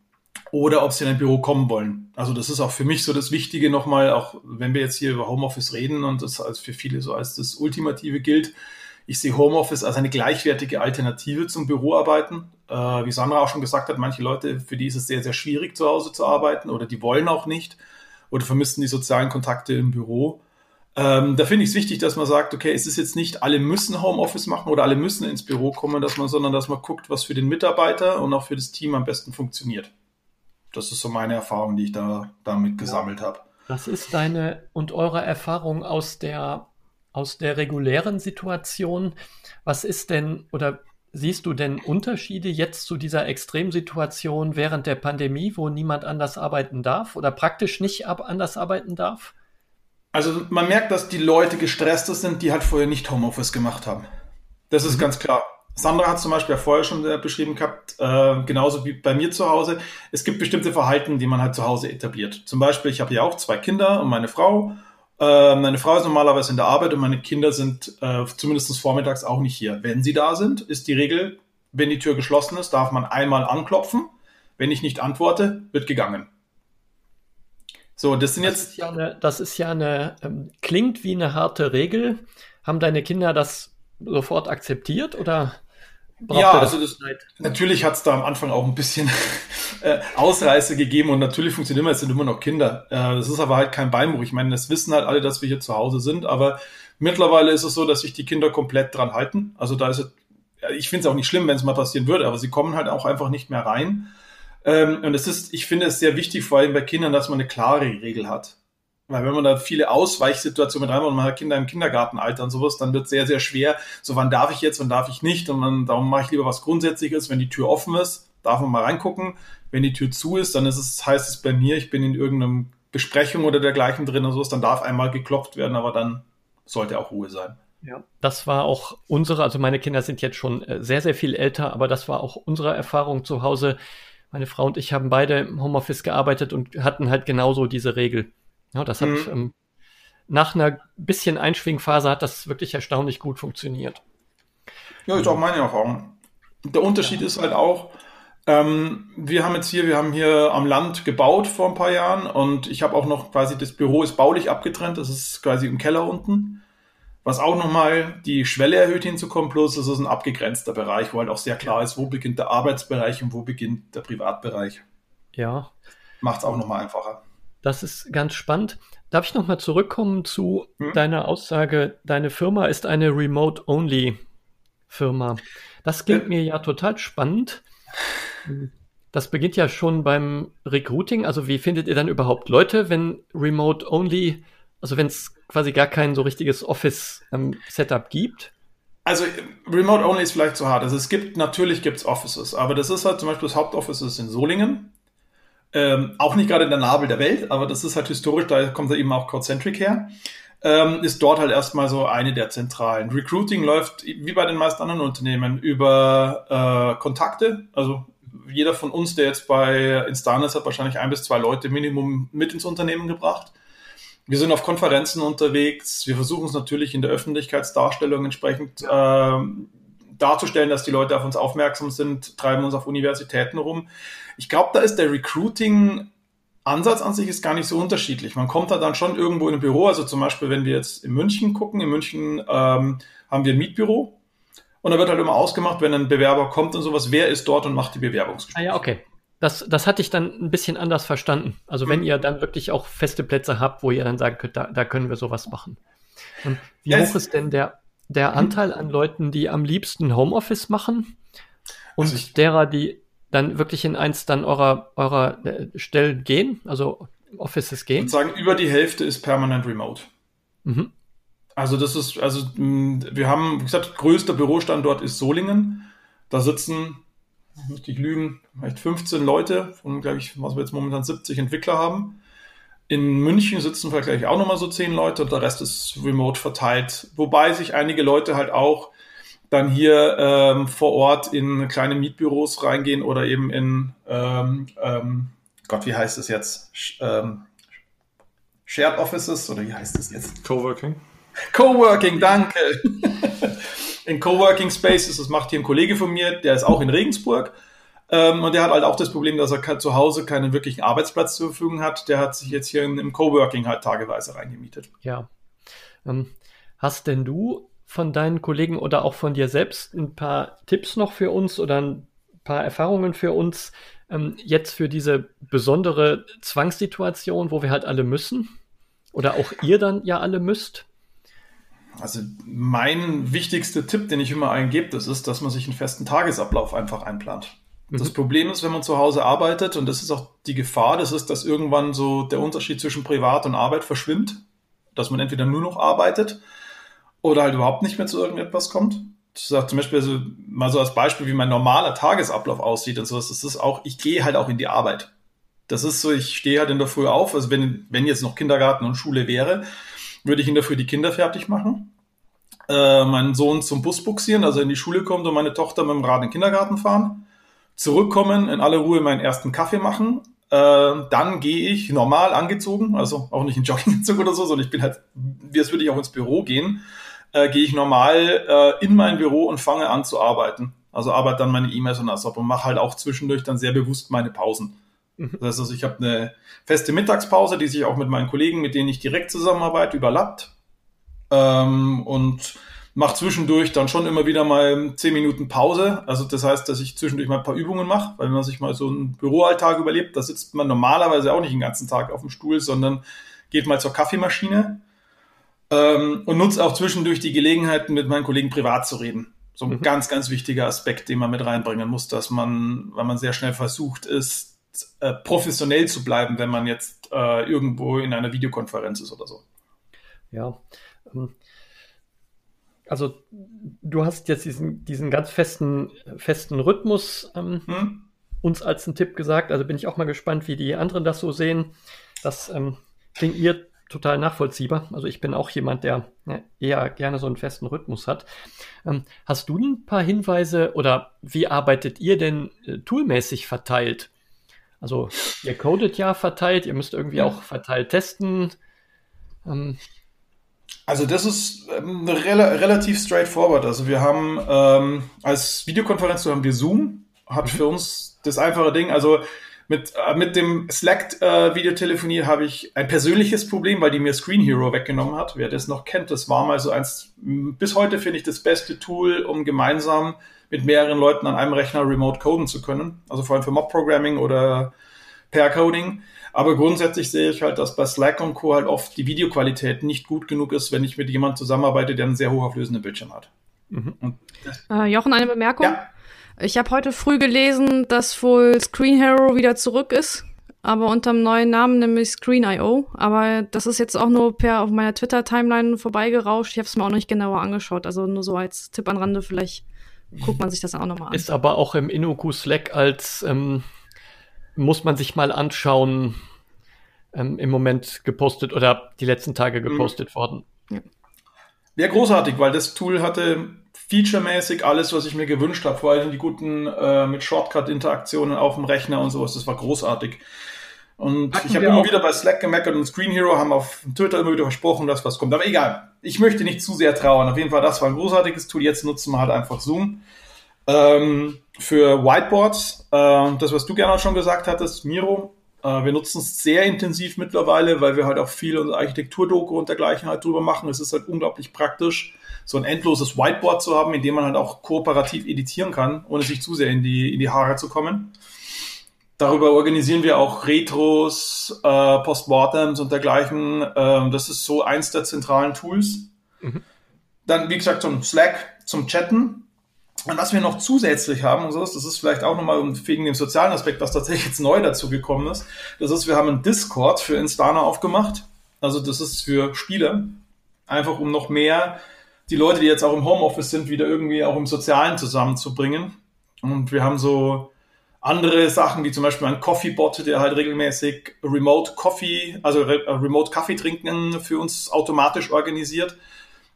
oder ob sie in ein Büro kommen wollen. Also das ist auch für mich so das Wichtige nochmal, auch wenn wir jetzt hier über Homeoffice reden und das als für viele so als das Ultimative gilt. Ich sehe Homeoffice als eine gleichwertige Alternative zum Büroarbeiten. Äh, wie Sandra auch schon gesagt hat, manche Leute, für die ist es sehr, sehr schwierig, zu Hause zu arbeiten oder die wollen auch nicht oder vermissen die sozialen Kontakte im Büro. Ähm, da finde ich es wichtig, dass man sagt, okay, es ist jetzt nicht, alle müssen Homeoffice machen oder alle müssen ins Büro kommen, dass man, sondern dass man guckt, was für den Mitarbeiter und auch für das Team am besten funktioniert. Das ist so meine Erfahrung, die ich da damit gesammelt ja. habe. Was ist deine und eure Erfahrung aus der, aus der regulären Situation? Was ist denn oder siehst du denn Unterschiede jetzt zu dieser Extremsituation während der Pandemie, wo niemand anders arbeiten darf oder praktisch nicht ab anders arbeiten darf? Also man merkt, dass die Leute gestresster sind, die halt vorher nicht Homeoffice gemacht haben. Das ist mhm. ganz klar. Sandra hat zum Beispiel ja vorher schon äh, beschrieben gehabt, äh, genauso wie bei mir zu Hause. Es gibt bestimmte Verhalten, die man halt zu Hause etabliert. Zum Beispiel, ich habe ja auch zwei Kinder und meine Frau. Äh, meine Frau ist normalerweise in der Arbeit und meine Kinder sind äh, zumindest vormittags auch nicht hier. Wenn sie da sind, ist die Regel, wenn die Tür geschlossen ist, darf man einmal anklopfen. Wenn ich nicht antworte, wird gegangen. So, das sind jetzt. Das ist ja eine, das ist ja eine ähm, klingt wie eine harte Regel. Haben deine Kinder das sofort akzeptiert oder? Ja, das also das, natürlich hat es da am Anfang auch ein bisschen [laughs] äh, Ausreißer gegeben und natürlich funktioniert es, sind immer noch Kinder. Äh, das ist aber halt kein Beinbruch. Ich meine, das wissen halt alle, dass wir hier zu Hause sind, aber mittlerweile ist es so, dass sich die Kinder komplett dran halten. Also da ist es, ich finde es auch nicht schlimm, wenn es mal passieren würde, aber sie kommen halt auch einfach nicht mehr rein. Ähm, und es ist, ich finde es sehr wichtig, vor allem bei Kindern, dass man eine klare Regel hat. Weil wenn man da viele Ausweichsituationen mit reinmacht und man hat Kinder im Kindergartenalter und sowas, dann wird es sehr, sehr schwer. So, wann darf ich jetzt, wann darf ich nicht? Und man, darum mache ich lieber was Grundsätzliches. Wenn die Tür offen ist, darf man mal reingucken. Wenn die Tür zu ist, dann ist es, heißt es bei mir, ich bin in irgendeiner Besprechung oder dergleichen drin und sowas, dann darf einmal geklopft werden, aber dann sollte auch Ruhe sein. Ja, das war auch unsere, also meine Kinder sind jetzt schon äh, sehr, sehr viel älter, aber das war auch unsere Erfahrung zu Hause meine Frau und ich haben beide im Homeoffice gearbeitet und hatten halt genauso diese Regel. Ja, das hat mhm. ähm, nach einer bisschen Einschwingphase hat das wirklich erstaunlich gut funktioniert. Ja, ist auch meine Erfahrung. Der Unterschied ja. ist halt auch, ähm, wir haben jetzt hier, wir haben hier am Land gebaut vor ein paar Jahren und ich habe auch noch quasi das Büro ist baulich abgetrennt, das ist quasi im Keller unten was auch nochmal die Schwelle erhöht hinzukommen, plus es ist ein abgegrenzter Bereich, wo halt auch sehr klar ist, wo beginnt der Arbeitsbereich und wo beginnt der Privatbereich. Ja. Macht es auch nochmal einfacher. Das ist ganz spannend. Darf ich nochmal zurückkommen zu hm? deiner Aussage, deine Firma ist eine Remote-Only-Firma. Das klingt äh. mir ja total spannend. Das beginnt ja schon beim Recruiting. Also wie findet ihr dann überhaupt Leute, wenn Remote-Only, also wenn es quasi gar kein so richtiges Office-Setup ähm, gibt? Also Remote Only ist vielleicht zu hart. Also es gibt, natürlich gibt es Offices, aber das ist halt zum Beispiel das Hauptoffice ist in Solingen. Ähm, auch nicht gerade in der Nabel der Welt, aber das ist halt historisch, da kommt da eben auch Codecentric her. Ähm, ist dort halt erstmal so eine der zentralen. Recruiting läuft wie bei den meisten anderen Unternehmen über äh, Kontakte. Also jeder von uns, der jetzt bei Instana ist, hat wahrscheinlich ein bis zwei Leute Minimum mit ins Unternehmen gebracht. Wir sind auf Konferenzen unterwegs. Wir versuchen es natürlich in der Öffentlichkeitsdarstellung entsprechend äh, darzustellen, dass die Leute auf uns aufmerksam sind, treiben uns auf Universitäten rum. Ich glaube, da ist der Recruiting Ansatz an sich ist gar nicht so unterschiedlich. Man kommt da dann schon irgendwo in ein Büro, also zum Beispiel, wenn wir jetzt in München gucken, in München ähm, haben wir ein Mietbüro und da wird halt immer ausgemacht, wenn ein Bewerber kommt und sowas, wer ist dort und macht die Bewerbungsgespräche. Ah ja, okay. Das, das hatte ich dann ein bisschen anders verstanden. Also wenn mhm. ihr dann wirklich auch feste Plätze habt, wo ihr dann sagen könnt, da, da können wir sowas machen. Und wie yes. hoch ist denn der, der mhm. Anteil an Leuten, die am liebsten Homeoffice machen und also ich, derer, die dann wirklich in eins dann eurer, eurer äh, Stellen gehen, also Offices gehen? Ich würde sagen, über die Hälfte ist permanent remote. Mhm. Also das ist, also wir haben, wie gesagt, größter Bürostandort ist Solingen. Da sitzen müsste ich lügen, vielleicht 15 Leute von, glaube ich, was wir jetzt momentan 70 Entwickler haben. In München sitzen vielleicht auch nochmal so 10 Leute und der Rest ist remote verteilt. Wobei sich einige Leute halt auch dann hier ähm, vor Ort in kleine Mietbüros reingehen oder eben in, ähm, ähm, Gott, wie heißt es jetzt? Sh ähm, Shared Offices oder wie heißt es jetzt? Coworking. Coworking, danke. [laughs] in Coworking Spaces. Das macht hier ein Kollege von mir, der ist auch in Regensburg. Ähm, und der hat halt auch das Problem, dass er zu Hause keinen wirklichen Arbeitsplatz zur Verfügung hat. Der hat sich jetzt hier in, im Coworking halt tageweise reingemietet. Ja. Ähm, hast denn du von deinen Kollegen oder auch von dir selbst ein paar Tipps noch für uns oder ein paar Erfahrungen für uns ähm, jetzt für diese besondere Zwangssituation, wo wir halt alle müssen? Oder auch ihr dann ja alle müsst? Also mein wichtigster Tipp, den ich immer eingebe, das ist, dass man sich einen festen Tagesablauf einfach einplant. Mhm. Das Problem ist, wenn man zu Hause arbeitet, und das ist auch die Gefahr, das ist, dass irgendwann so der Unterschied zwischen Privat und Arbeit verschwimmt, dass man entweder nur noch arbeitet oder halt überhaupt nicht mehr zu irgendetwas kommt. Ich sage zum Beispiel also, mal so als Beispiel, wie mein normaler Tagesablauf aussieht und sowas. Das ist auch, ich gehe halt auch in die Arbeit. Das ist so, ich stehe halt in der Früh auf. Also wenn, wenn jetzt noch Kindergarten und Schule wäre, würde ich in der Früh die Kinder fertig machen, äh, meinen Sohn zum Bus buxieren, also in die Schule kommt und meine Tochter mit dem Rad in den Kindergarten fahren, zurückkommen, in aller Ruhe meinen ersten Kaffee machen, äh, dann gehe ich normal angezogen, also auch nicht in Jogginganzug oder so, sondern ich bin halt, wie als würde ich auch ins Büro gehen, äh, gehe ich normal äh, in mein Büro und fange an zu arbeiten. Also arbeite dann meine E-Mails und das ab und mache halt auch zwischendurch dann sehr bewusst meine Pausen. Mhm. Das heißt also, ich habe eine feste Mittagspause, die sich auch mit meinen Kollegen, mit denen ich direkt zusammenarbeite, überlappt. Ähm, und mache zwischendurch dann schon immer wieder mal zehn Minuten Pause. Also das heißt, dass ich zwischendurch mal ein paar Übungen mache, weil wenn man sich mal so einen Büroalltag überlebt, da sitzt man normalerweise auch nicht den ganzen Tag auf dem Stuhl, sondern geht mal zur Kaffeemaschine ähm, und nutze auch zwischendurch die Gelegenheit, mit meinen Kollegen privat zu reden. So ein mhm. ganz, ganz wichtiger Aspekt, den man mit reinbringen muss, dass man, weil man sehr schnell versucht ist, äh, professionell zu bleiben, wenn man jetzt äh, irgendwo in einer Videokonferenz ist oder so. Ja. Ähm, also du hast jetzt diesen, diesen ganz festen, festen Rhythmus ähm, hm? uns als einen Tipp gesagt. Also bin ich auch mal gespannt, wie die anderen das so sehen. Das ähm, klingt mir total nachvollziehbar. Also ich bin auch jemand, der ja, eher gerne so einen festen Rhythmus hat. Ähm, hast du ein paar Hinweise oder wie arbeitet ihr denn äh, toolmäßig verteilt? Also ihr codet ja verteilt, ihr müsst irgendwie auch verteilt testen. Ähm. Also das ist ähm, rel relativ straightforward. Also wir haben ähm, als Videokonferenz haben wir Zoom, hat mhm. für uns das einfache Ding. Also mit, äh, mit dem Slack-Videotelefonie äh, habe ich ein persönliches Problem, weil die mir Screen Hero weggenommen hat. Wer das noch kennt, das war mal so eins, bis heute finde ich das beste Tool, um gemeinsam mit mehreren Leuten an einem Rechner remote coden zu können. Also vor allem für Mob-Programming oder Pair-Coding. Aber grundsätzlich sehe ich halt, dass bei Slack und Co. halt oft die Videoqualität nicht gut genug ist, wenn ich mit jemandem zusammenarbeite, der einen sehr hochauflösenden Bildschirm hat. Mhm. Äh, Jochen, eine Bemerkung? Ja. Ich habe heute früh gelesen, dass wohl Screen Hero wieder zurück ist, aber unter dem neuen Namen, nämlich Screen.io. Aber das ist jetzt auch nur per auf meiner Twitter-Timeline vorbeigerauscht. Ich habe es mir auch nicht genauer angeschaut. Also nur so als Tipp an Rande, vielleicht guckt man sich das auch nochmal an. Ist aber auch im Inoku Slack als ähm, muss man sich mal anschauen, ähm, im Moment gepostet oder die letzten Tage mhm. gepostet mhm. worden. Ja. Wäre großartig, weil das Tool hatte featuremäßig alles, was ich mir gewünscht habe, vor allem die guten äh, mit Shortcut-Interaktionen auf dem Rechner und sowas, das war großartig. Und Hatten ich habe immer wieder bei Slack gemeckert und Screen Hero haben auf Twitter immer wieder versprochen, dass was kommt. Aber egal, ich möchte nicht zu sehr trauern. Auf jeden Fall, das war ein großartiges Tool. Jetzt nutzen wir halt einfach Zoom. Ähm, für Whiteboards, äh, das, was du gerne auch schon gesagt hattest, Miro, wir nutzen es sehr intensiv mittlerweile, weil wir halt auch viel unsere Architekturdoku und dergleichen halt drüber machen. Es ist halt unglaublich praktisch, so ein endloses Whiteboard zu haben, in dem man halt auch kooperativ editieren kann, ohne sich zu sehr in die, in die Haare zu kommen. Darüber organisieren wir auch Retros, äh, Postmortems und dergleichen. Ähm, das ist so eins der zentralen Tools. Mhm. Dann, wie gesagt, zum Slack, zum Chatten. Und was wir noch zusätzlich haben, und so ist, das ist vielleicht auch nochmal wegen dem sozialen Aspekt, was tatsächlich jetzt neu dazu gekommen ist, das ist, wir haben einen Discord für Instana aufgemacht. Also das ist für Spiele. Einfach um noch mehr die Leute, die jetzt auch im Homeoffice sind, wieder irgendwie auch im Sozialen zusammenzubringen. Und wir haben so andere Sachen, wie zum Beispiel ein Coffee-Bot, der halt regelmäßig Remote Coffee, also Remote Kaffee trinken für uns automatisch organisiert,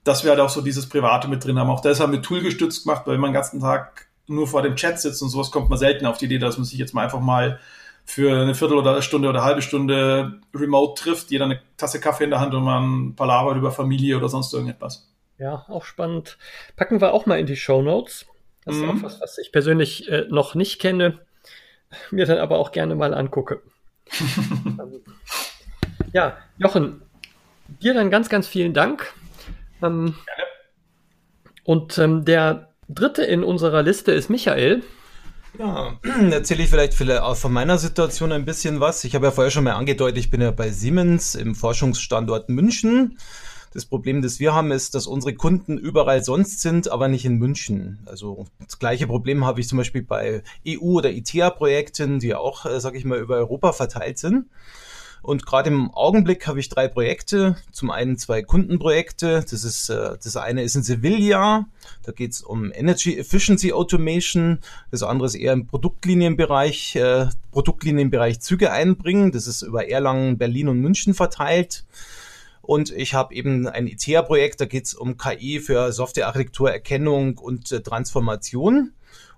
dass wir halt auch so dieses Private mit drin haben. Auch das haben wir toolgestützt gemacht, weil man den ganzen Tag nur vor dem Chat sitzt und sowas kommt man selten auf die Idee, dass man sich jetzt mal einfach mal für eine Viertel oder eine Stunde oder eine halbe Stunde remote trifft, jeder eine Tasse Kaffee in der Hand und man ein paar Labert über Familie oder sonst irgendetwas. Ja, auch spannend. Packen wir auch mal in die Show Notes. Das ist mhm. auch was, was ich persönlich äh, noch nicht kenne mir dann aber auch gerne mal angucke. [laughs] Ähm, ja, Jochen, dir dann ganz, ganz vielen Dank. Ähm, Und ähm, der dritte in unserer Liste ist Michael. Ja, [clears throat] erzähle ich vielleicht auch von meiner Situation ein bisschen was. Ich habe ja vorher schon mal angedeutet, ich bin ja bei Siemens im Forschungsstandort München. Das Problem, das wir haben, ist, dass unsere Kunden überall sonst sind, aber nicht in München. Also das gleiche Problem habe ich zum Beispiel bei EU- oder ITEA-Projekten, die auch, äh, sage ich mal, über Europa verteilt sind. Und gerade im Augenblick habe ich drei Projekte. Zum einen zwei Kundenprojekte. Das ist äh, das eine ist in Sevilla. Da geht es um Energy Efficiency Automation. Das andere ist eher im Produktlinienbereich, äh, Produktlinienbereich Züge einbringen. Das ist über Erlangen, Berlin und München verteilt. Und ich habe eben ein ITEA-Projekt, da geht es um KI für Softwarearchitektur, Erkennung und äh, Transformation.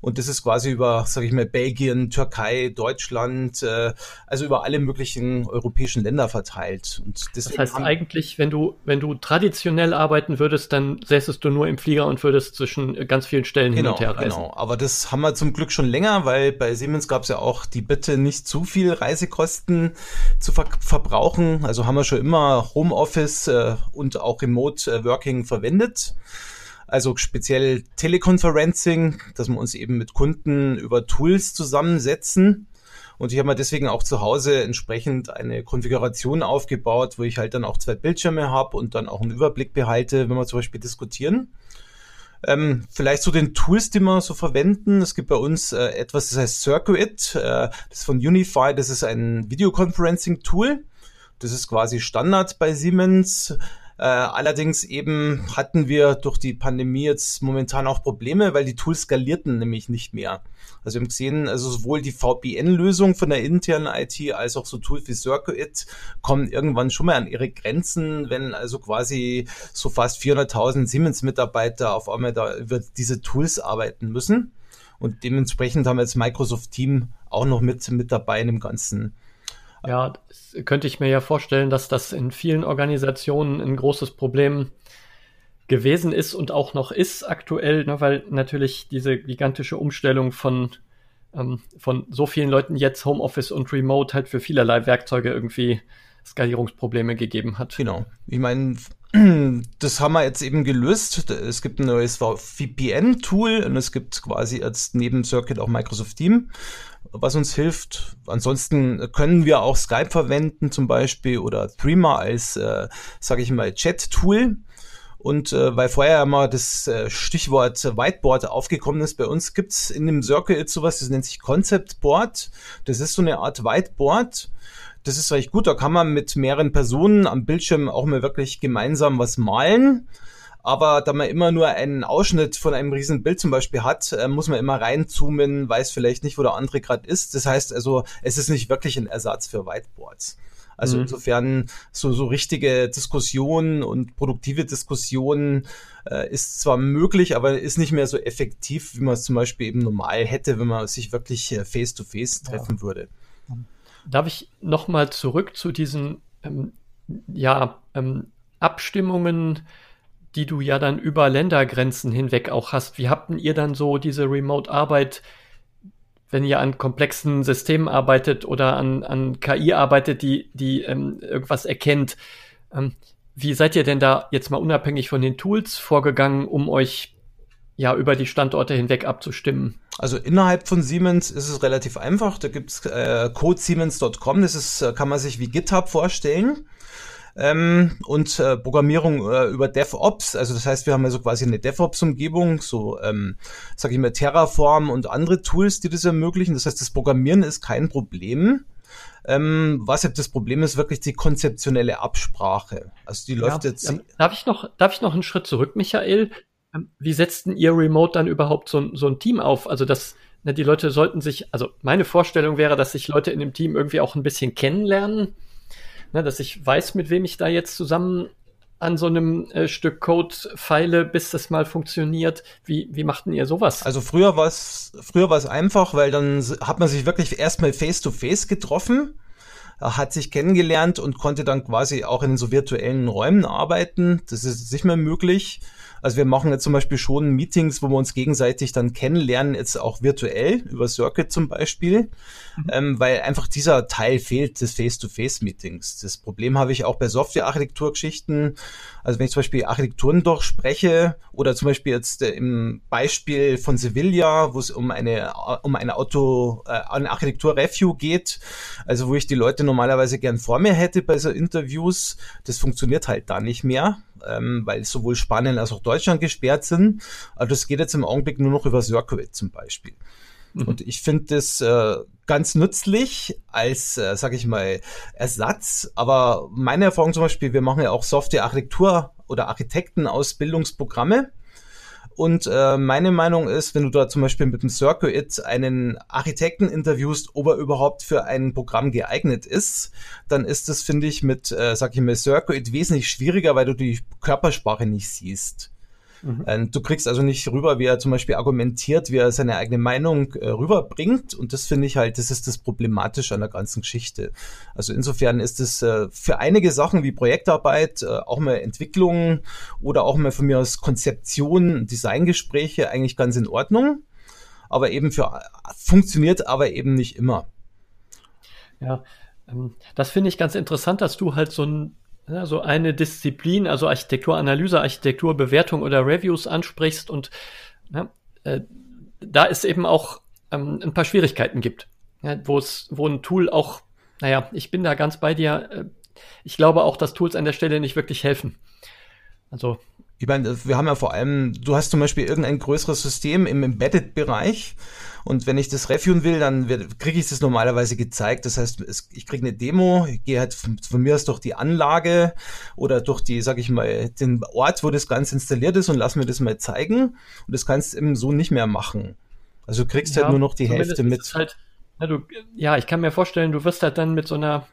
Und das ist quasi über, sage ich mal, Belgien, Türkei, Deutschland, äh, also über alle möglichen europäischen Länder verteilt. Und das heißt eigentlich, wenn du, wenn du traditionell arbeiten würdest, dann säßest du nur im Flieger und würdest zwischen ganz vielen Stellen genau, hin und her reisen. Genau, aber das haben wir zum Glück schon länger, weil bei Siemens gab es ja auch die Bitte, nicht zu viel Reisekosten zu ver verbrauchen. Also haben wir schon immer Homeoffice äh, und auch Remote äh, Working verwendet also speziell Teleconferencing, dass wir uns eben mit Kunden über Tools zusammensetzen. Und ich habe mir deswegen auch zu Hause entsprechend eine Konfiguration aufgebaut, wo ich halt dann auch zwei Bildschirme habe und dann auch einen Überblick behalte, wenn wir zum Beispiel diskutieren. Ähm, vielleicht zu den Tools, die wir so verwenden. Es gibt bei uns äh, etwas, das heißt Circuit. Äh, das ist von Unify. Das ist ein Videoconferencing-Tool. Das ist quasi Standard bei Siemens. Äh, allerdings eben hatten wir durch die Pandemie jetzt momentan auch Probleme, weil die Tools skalierten nämlich nicht mehr. Also wir haben gesehen, also sowohl die VPN-Lösung von der internen IT als auch so Tools wie Circuit kommen irgendwann schon mal an ihre Grenzen, wenn also quasi so fast 400.000 Siemens-Mitarbeiter auf einmal da über diese Tools arbeiten müssen. Und dementsprechend haben wir jetzt Microsoft Team auch noch mit, mit dabei in dem ganzen ja, könnte ich mir ja vorstellen, dass das in vielen Organisationen ein großes Problem gewesen ist und auch noch ist aktuell, ne, weil natürlich diese gigantische Umstellung von, ähm, von so vielen Leuten jetzt Homeoffice und Remote halt für vielerlei Werkzeuge irgendwie Skalierungsprobleme gegeben hat. Genau. Ich meine, [clears throat] das haben wir jetzt eben gelöst. Es gibt ein neues VPN-Tool und es gibt quasi jetzt neben Circuit auch Microsoft Team was uns hilft. Ansonsten können wir auch Skype verwenden zum Beispiel oder Threema als, äh, sage ich mal, Chat-Tool. Und äh, weil vorher mal das äh, Stichwort Whiteboard aufgekommen ist, bei uns gibt's in dem Circle jetzt sowas, das nennt sich Concept Board. Das ist so eine Art Whiteboard. Das ist recht gut, da kann man mit mehreren Personen am Bildschirm auch mal wirklich gemeinsam was malen. Aber da man immer nur einen Ausschnitt von einem riesen Bild zum Beispiel hat, äh, muss man immer reinzoomen, weiß vielleicht nicht, wo der andere gerade ist. Das heißt also, es ist nicht wirklich ein Ersatz für Whiteboards. Also mhm. insofern so, so richtige Diskussionen und produktive Diskussionen äh, ist zwar möglich, aber ist nicht mehr so effektiv, wie man es zum Beispiel eben normal hätte, wenn man sich wirklich äh, face-to-face -face treffen ja. würde. Darf ich nochmal zurück zu diesen ähm, ja, ähm, Abstimmungen die du ja dann über Ländergrenzen hinweg auch hast. Wie habt ihr dann so diese Remote-Arbeit, wenn ihr an komplexen Systemen arbeitet oder an, an KI arbeitet, die, die ähm, irgendwas erkennt? Ähm, wie seid ihr denn da jetzt mal unabhängig von den Tools vorgegangen, um euch ja über die Standorte hinweg abzustimmen? Also innerhalb von Siemens ist es relativ einfach. Da gibt's äh, codesiemens.com, das ist, äh, kann man sich wie GitHub vorstellen ähm, und äh, Programmierung äh, über DevOps. Also das heißt, wir haben also quasi eine DevOps-Umgebung, so ähm, sage ich mal Terraform und andere Tools, die das ermöglichen. Das heißt, das Programmieren ist kein Problem. Ähm, was jetzt das Problem ist, wirklich die konzeptionelle Absprache. Also die läuft ja, jetzt. Ähm, darf ich noch, darf ich noch einen Schritt zurück, Michael? Ähm, wie setzt denn ihr Remote dann überhaupt so, so ein Team auf? Also das, ne, die Leute sollten sich, also meine Vorstellung wäre, dass sich Leute in dem Team irgendwie auch ein bisschen kennenlernen ne, dass ich weiß, mit wem ich da jetzt zusammen an so einem äh, Stück Code feile, bis das mal funktioniert. Wie, wie machten ihr sowas? Also früher war es früher war es einfach, weil dann hat man sich wirklich erstmal face to face getroffen. hat sich kennengelernt und konnte dann quasi auch in so virtuellen Räumen arbeiten. Das ist nicht mehr möglich. Also wir machen jetzt zum Beispiel schon Meetings, wo wir uns gegenseitig dann kennenlernen, jetzt auch virtuell, über Circuit zum Beispiel, mhm. ähm, weil einfach dieser Teil fehlt des Face-to-Face-Meetings. Das Problem habe ich auch bei Software-Architekturgeschichten. Also wenn ich zum Beispiel Architekturen durchspreche oder zum Beispiel jetzt äh, im Beispiel von Sevilla, wo es um eine, um eine Auto, äh, eine Architektur-Review geht, also wo ich die Leute normalerweise gern vor mir hätte bei so Interviews, das funktioniert halt da nicht mehr ähm, weil sowohl Spanien als auch Deutschland gesperrt sind. Also das geht jetzt im Augenblick nur noch über Circuit zum Beispiel. Mhm. Und ich finde das äh, ganz nützlich als, äh, sag ich mal, Ersatz. Aber meine Erfahrung zum Beispiel, wir machen ja auch Software-Architektur oder Architektenausbildungsprogramme. Und äh, meine Meinung ist, wenn du da zum Beispiel mit dem Circuit einen Architekten interviewst, ob er überhaupt für ein Programm geeignet ist, dann ist das, finde ich, mit, äh, sag ich mal, Circuit wesentlich schwieriger, weil du die Körpersprache nicht siehst. Mhm. Ähm, du kriegst also nicht rüber, wie er zum Beispiel argumentiert, wie er seine eigene Meinung äh, rüberbringt. Und das finde ich halt, das ist das Problematische an der ganzen Geschichte. Also insofern ist es äh, für einige Sachen wie Projektarbeit, äh, auch mal Entwicklung oder auch mal von mir aus Konzeption, Designgespräche eigentlich ganz in Ordnung. Aber eben für funktioniert aber eben nicht immer. Ja, ähm, das finde ich ganz interessant, dass du halt so ein ja, so eine Disziplin, also Architekturanalyse, Architekturbewertung oder Reviews ansprichst und ja, äh, da es eben auch ähm, ein paar Schwierigkeiten gibt, ja, wo es, wo ein Tool auch, naja, ich bin da ganz bei dir. Äh, ich glaube auch, dass Tools an der Stelle nicht wirklich helfen. Also ich meine, wir haben ja vor allem, du hast zum Beispiel irgendein größeres System im Embedded-Bereich und wenn ich das reviewen will, dann kriege ich das normalerweise gezeigt. Das heißt, es, ich kriege eine Demo, ich gehe halt von, von, mir aus durch die Anlage oder durch die, sag ich mal, den Ort, wo das Ganze installiert ist und lass mir das mal zeigen. Und das kannst du eben so nicht mehr machen. Also du kriegst halt ja, halt nur noch die Hälfte mit. Halt, ja, du, ja, ich kann mir vorstellen, du wirst halt dann mit so einer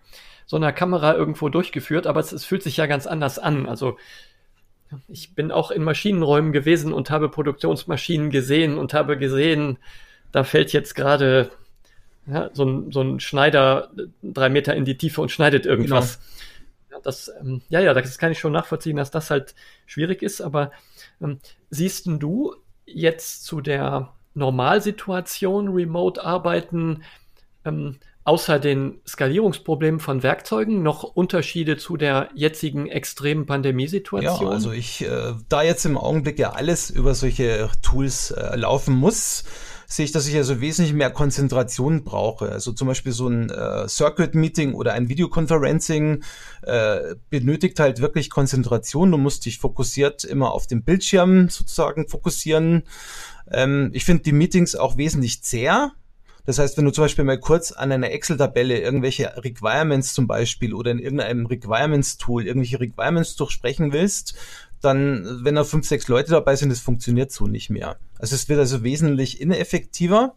so einer Kamera irgendwo durchgeführt, aber es, es fühlt sich ja ganz anders an. Also ich bin auch in Maschinenräumen gewesen und habe Produktionsmaschinen gesehen und habe gesehen, da fällt jetzt gerade ja, so, ein, so ein Schneider drei Meter in die Tiefe und schneidet irgendwas. Genau. Ja, das, ähm, ja, ja, das kann ich schon nachvollziehen, dass das halt schwierig ist, aber ähm, siehst du jetzt zu der Normalsituation Remote arbeiten ähm, außer den Skalierungsproblemen von Werkzeugen noch Unterschiede zu der jetzigen extremen Pandemiesituation? Ja, also ich, äh, da jetzt im Augenblick ja alles über solche Tools äh, laufen muss, sehe ich, dass ich also wesentlich mehr Konzentration brauche. Also zum Beispiel so ein äh, Circuit-Meeting oder ein Videoconferencing äh, benötigt halt wirklich Konzentration. Du musst dich fokussiert immer auf den Bildschirm sozusagen fokussieren. Ähm, ich finde die Meetings auch wesentlich zäher. Das heißt, wenn du zum Beispiel mal kurz an einer Excel-Tabelle irgendwelche Requirements zum Beispiel oder in irgendeinem Requirements-Tool irgendwelche Requirements durchsprechen willst, dann, wenn da fünf, sechs Leute dabei sind, das funktioniert so nicht mehr. Also es wird also wesentlich ineffektiver.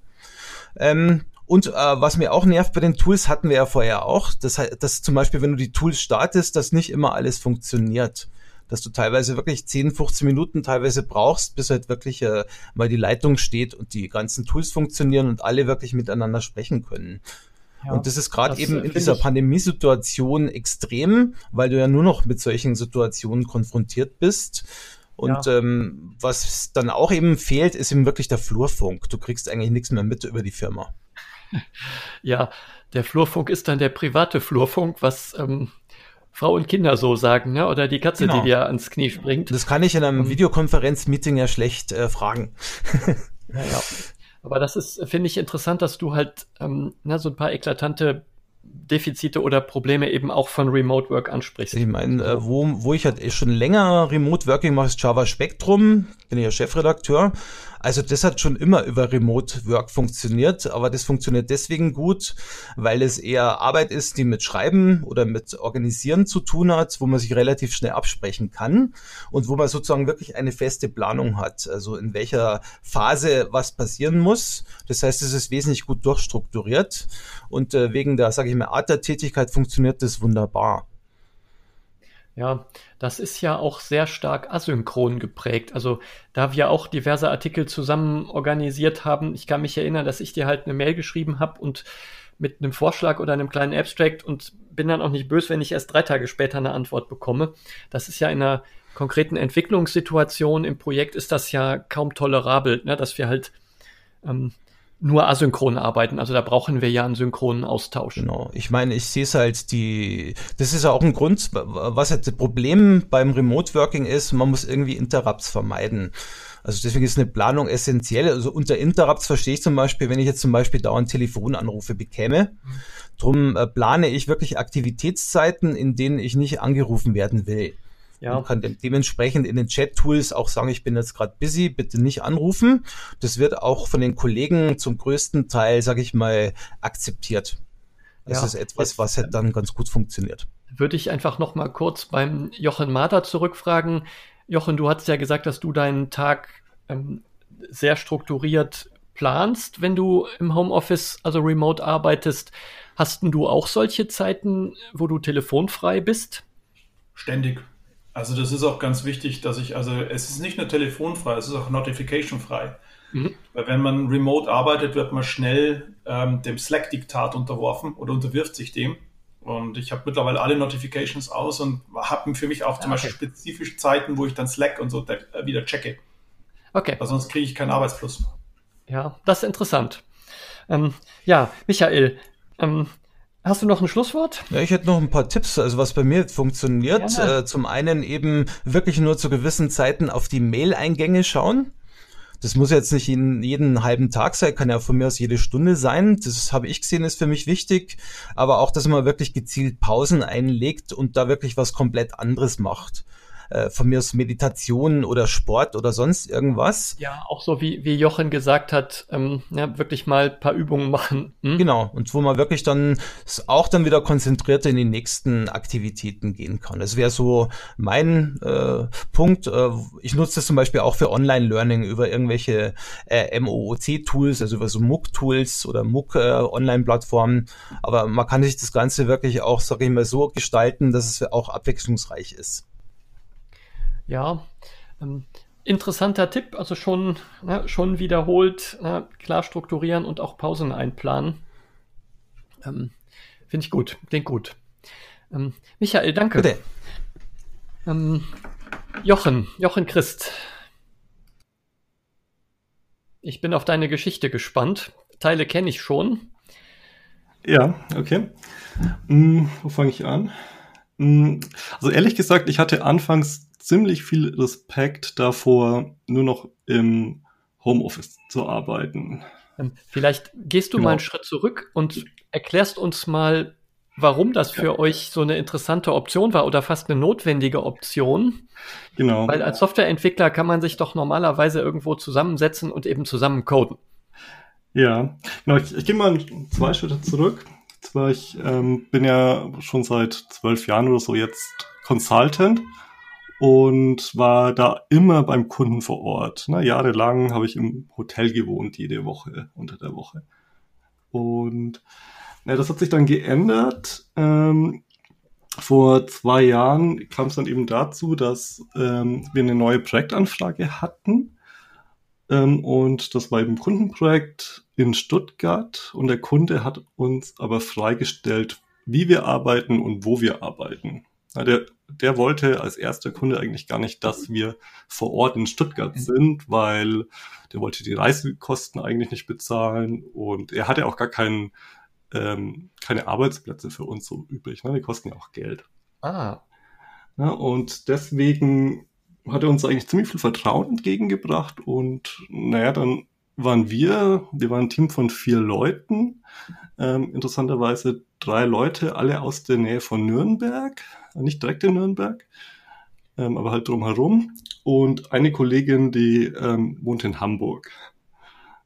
Ähm, und äh, was mir auch nervt bei den Tools, hatten wir ja vorher auch, dass, dass zum Beispiel, wenn du die Tools startest, dass nicht immer alles funktioniert dass du teilweise wirklich 10, 15 Minuten teilweise brauchst, bis halt wirklich äh, mal die Leitung steht und die ganzen Tools funktionieren und alle wirklich miteinander sprechen können. Ja, und das ist gerade eben in dieser Pandemiesituation extrem, weil du ja nur noch mit solchen Situationen konfrontiert bist. Und ja. ähm, was dann auch eben fehlt, ist eben wirklich der Flurfunk. Du kriegst eigentlich nichts mehr mit über die Firma. [laughs] Ja, der Flurfunk ist dann der private Flurfunk, was ähm, Frau und Kinder so sagen, ne? oder die Katze, genau. die dir ans Knie springt. Das kann ich in einem Videokonferenz-Meeting ja schlecht äh, fragen. [laughs] ja, ja. Aber das ist, finde ich, interessant, dass du halt ähm, ne, so ein paar eklatante Defizite oder Probleme eben auch von Remote Work ansprichst. Ich meine, äh, wo, wo ich halt schon länger Remote Working mache, ist Java Spectrum, bin ich ja Chefredakteur. Also das hat schon immer über Remote Work funktioniert, aber das funktioniert deswegen gut, weil es eher Arbeit ist, die mit Schreiben oder mit Organisieren zu tun hat, wo man sich relativ schnell absprechen kann und wo man sozusagen wirklich eine feste Planung hat, also in welcher Phase was passieren muss. Das heißt, es ist wesentlich gut durchstrukturiert und äh, wegen der, sage ich mal, Art der Tätigkeit funktioniert das wunderbar. Ja, das ist ja auch sehr stark asynchron geprägt. Also da wir auch diverse Artikel zusammen organisiert haben, ich kann mich erinnern, dass ich dir halt eine Mail geschrieben habe und mit einem Vorschlag oder einem kleinen Abstract und bin dann auch nicht böse, wenn ich erst drei Tage später eine Antwort bekomme. Das ist ja in einer konkreten Entwicklungssituation im Projekt ist das ja kaum tolerabel, ne, dass wir halt ähm, nur asynchron arbeiten. Also da brauchen wir ja einen synchronen Austausch. Genau. Ich meine, ich sehe es halt die, das ist ja auch ein Grund, was halt das Problem beim Remote Working ist, man muss irgendwie Interrupts vermeiden. Also deswegen ist eine Planung essentiell. Also unter Interrupts verstehe ich zum Beispiel, wenn ich jetzt zum Beispiel dauernd Telefonanrufe bekäme. Drum äh, plane ich wirklich Aktivitätszeiten, in denen ich nicht angerufen werden will. Ja. Man kann de dementsprechend in den Chat-Tools auch sagen, ich bin jetzt gerade busy, bitte nicht anrufen. Das wird auch von den Kollegen zum größten Teil, sage ich mal, akzeptiert. Das ja. ist etwas, was halt dann ganz gut funktioniert. Würde ich einfach noch mal kurz beim Jochen Mader zurückfragen. Jochen, du hast ja gesagt, dass du deinen Tag ähm, sehr strukturiert planst, wenn du im Homeoffice, also remote arbeitest. Hast du auch solche Zeiten, wo du telefonfrei bist? Ständig. Also das ist auch ganz wichtig, dass ich, also es ist nicht nur telefonfrei, es ist auch notification-frei. Mhm. Weil wenn man remote arbeitet, wird man schnell ähm, dem Slack-Diktat unterworfen oder unterwirft sich dem. Und ich habe mittlerweile alle Notifications aus und habe für mich auch zum ah, okay. Beispiel spezifische Zeiten, wo ich dann Slack und so äh, wieder checke. Okay. Weil sonst kriege ich keinen Arbeitsfluss. Ja, das ist interessant. Ähm, ja, Michael, ähm, Hast du noch ein Schlusswort? Ja, ich hätte noch ein paar Tipps, also was bei mir funktioniert. Äh, zum einen eben wirklich nur zu gewissen Zeiten auf die Mail-Eingänge schauen. Das muss jetzt nicht in jeden halben Tag sein, kann ja von mir aus jede Stunde sein. Das habe ich gesehen, ist für mich wichtig. Aber auch, dass man wirklich gezielt Pausen einlegt und da wirklich was komplett anderes macht äh, von mir aus Meditation oder Sport oder sonst irgendwas. Ja, auch so wie, wie Jochen gesagt hat, ähm, ja, wirklich mal ein paar Übungen machen. Hm? Genau, und wo man wirklich dann auch dann wieder konzentriert in die nächsten Aktivitäten gehen kann. Das wäre so mein äh, Punkt. Äh, ich nutze das zum Beispiel auch für Online-Learning über irgendwelche äh, MOOC-Tools, also über so MOOC-Tools oder MOOC-Online-Plattformen. Äh, Aber man kann sich das Ganze wirklich auch, sage ich mal, so gestalten, dass es auch abwechslungsreich ist. Ja, ähm, interessanter Tipp, also schon, na, schon wiederholt, na, klar strukturieren und auch Pausen einplanen. Ähm, Finde ich gut, klingt gut. Ähm, Michael, danke. Bitte. Ähm, Jochen, Jochen Christ. Ich bin auf deine Geschichte gespannt. Teile kenne ich schon. Ja, okay. Hm, wo fange ich an? Hm, also ehrlich gesagt, ich hatte anfangs ziemlich viel Respekt davor, nur noch im Homeoffice zu arbeiten. Ähm, vielleicht gehst du genau. mal einen Schritt zurück und erklärst uns mal, warum das für ja. euch so eine interessante Option war oder fast eine notwendige Option. Genau. Weil als Softwareentwickler kann man sich doch normalerweise irgendwo zusammensetzen und eben zusammen coden. Ja, genau. Ich, ich gehe mal zwei Schritte zurück. Zwar, ich ähm, bin ja schon seit zwölf Jahren oder so jetzt Consultant und war da immer beim Kunden vor Ort. Na, jahrelang habe ich im Hotel gewohnt, jede Woche, unter der Woche. Und na, das hat sich dann geändert. Ähm, vor zwei Jahren kam es dann eben dazu, dass ähm, wir eine neue Projektanfrage hatten. Ähm, und das war eben ein Kundenprojekt in Stuttgart. Und der Kunde hat uns aber freigestellt, wie wir arbeiten und wo wir arbeiten. Na, der der wollte als erster Kunde eigentlich gar nicht, dass wir vor Ort in Stuttgart mhm. sind, weil der wollte die Reisekosten eigentlich nicht bezahlen und er hatte auch gar keinen, ähm, keine Arbeitsplätze für uns so übrig. Ne? Die kosten ja auch Geld. Ah. Ja, und deswegen hat er uns eigentlich ziemlich viel Vertrauen entgegengebracht und naja, dann waren wir, wir waren ein Team von vier Leuten, ähm, interessanterweise drei Leute, alle aus der Nähe von Nürnberg, nicht direkt in Nürnberg, ähm, aber halt drumherum. Und eine Kollegin, die ähm, wohnt in Hamburg.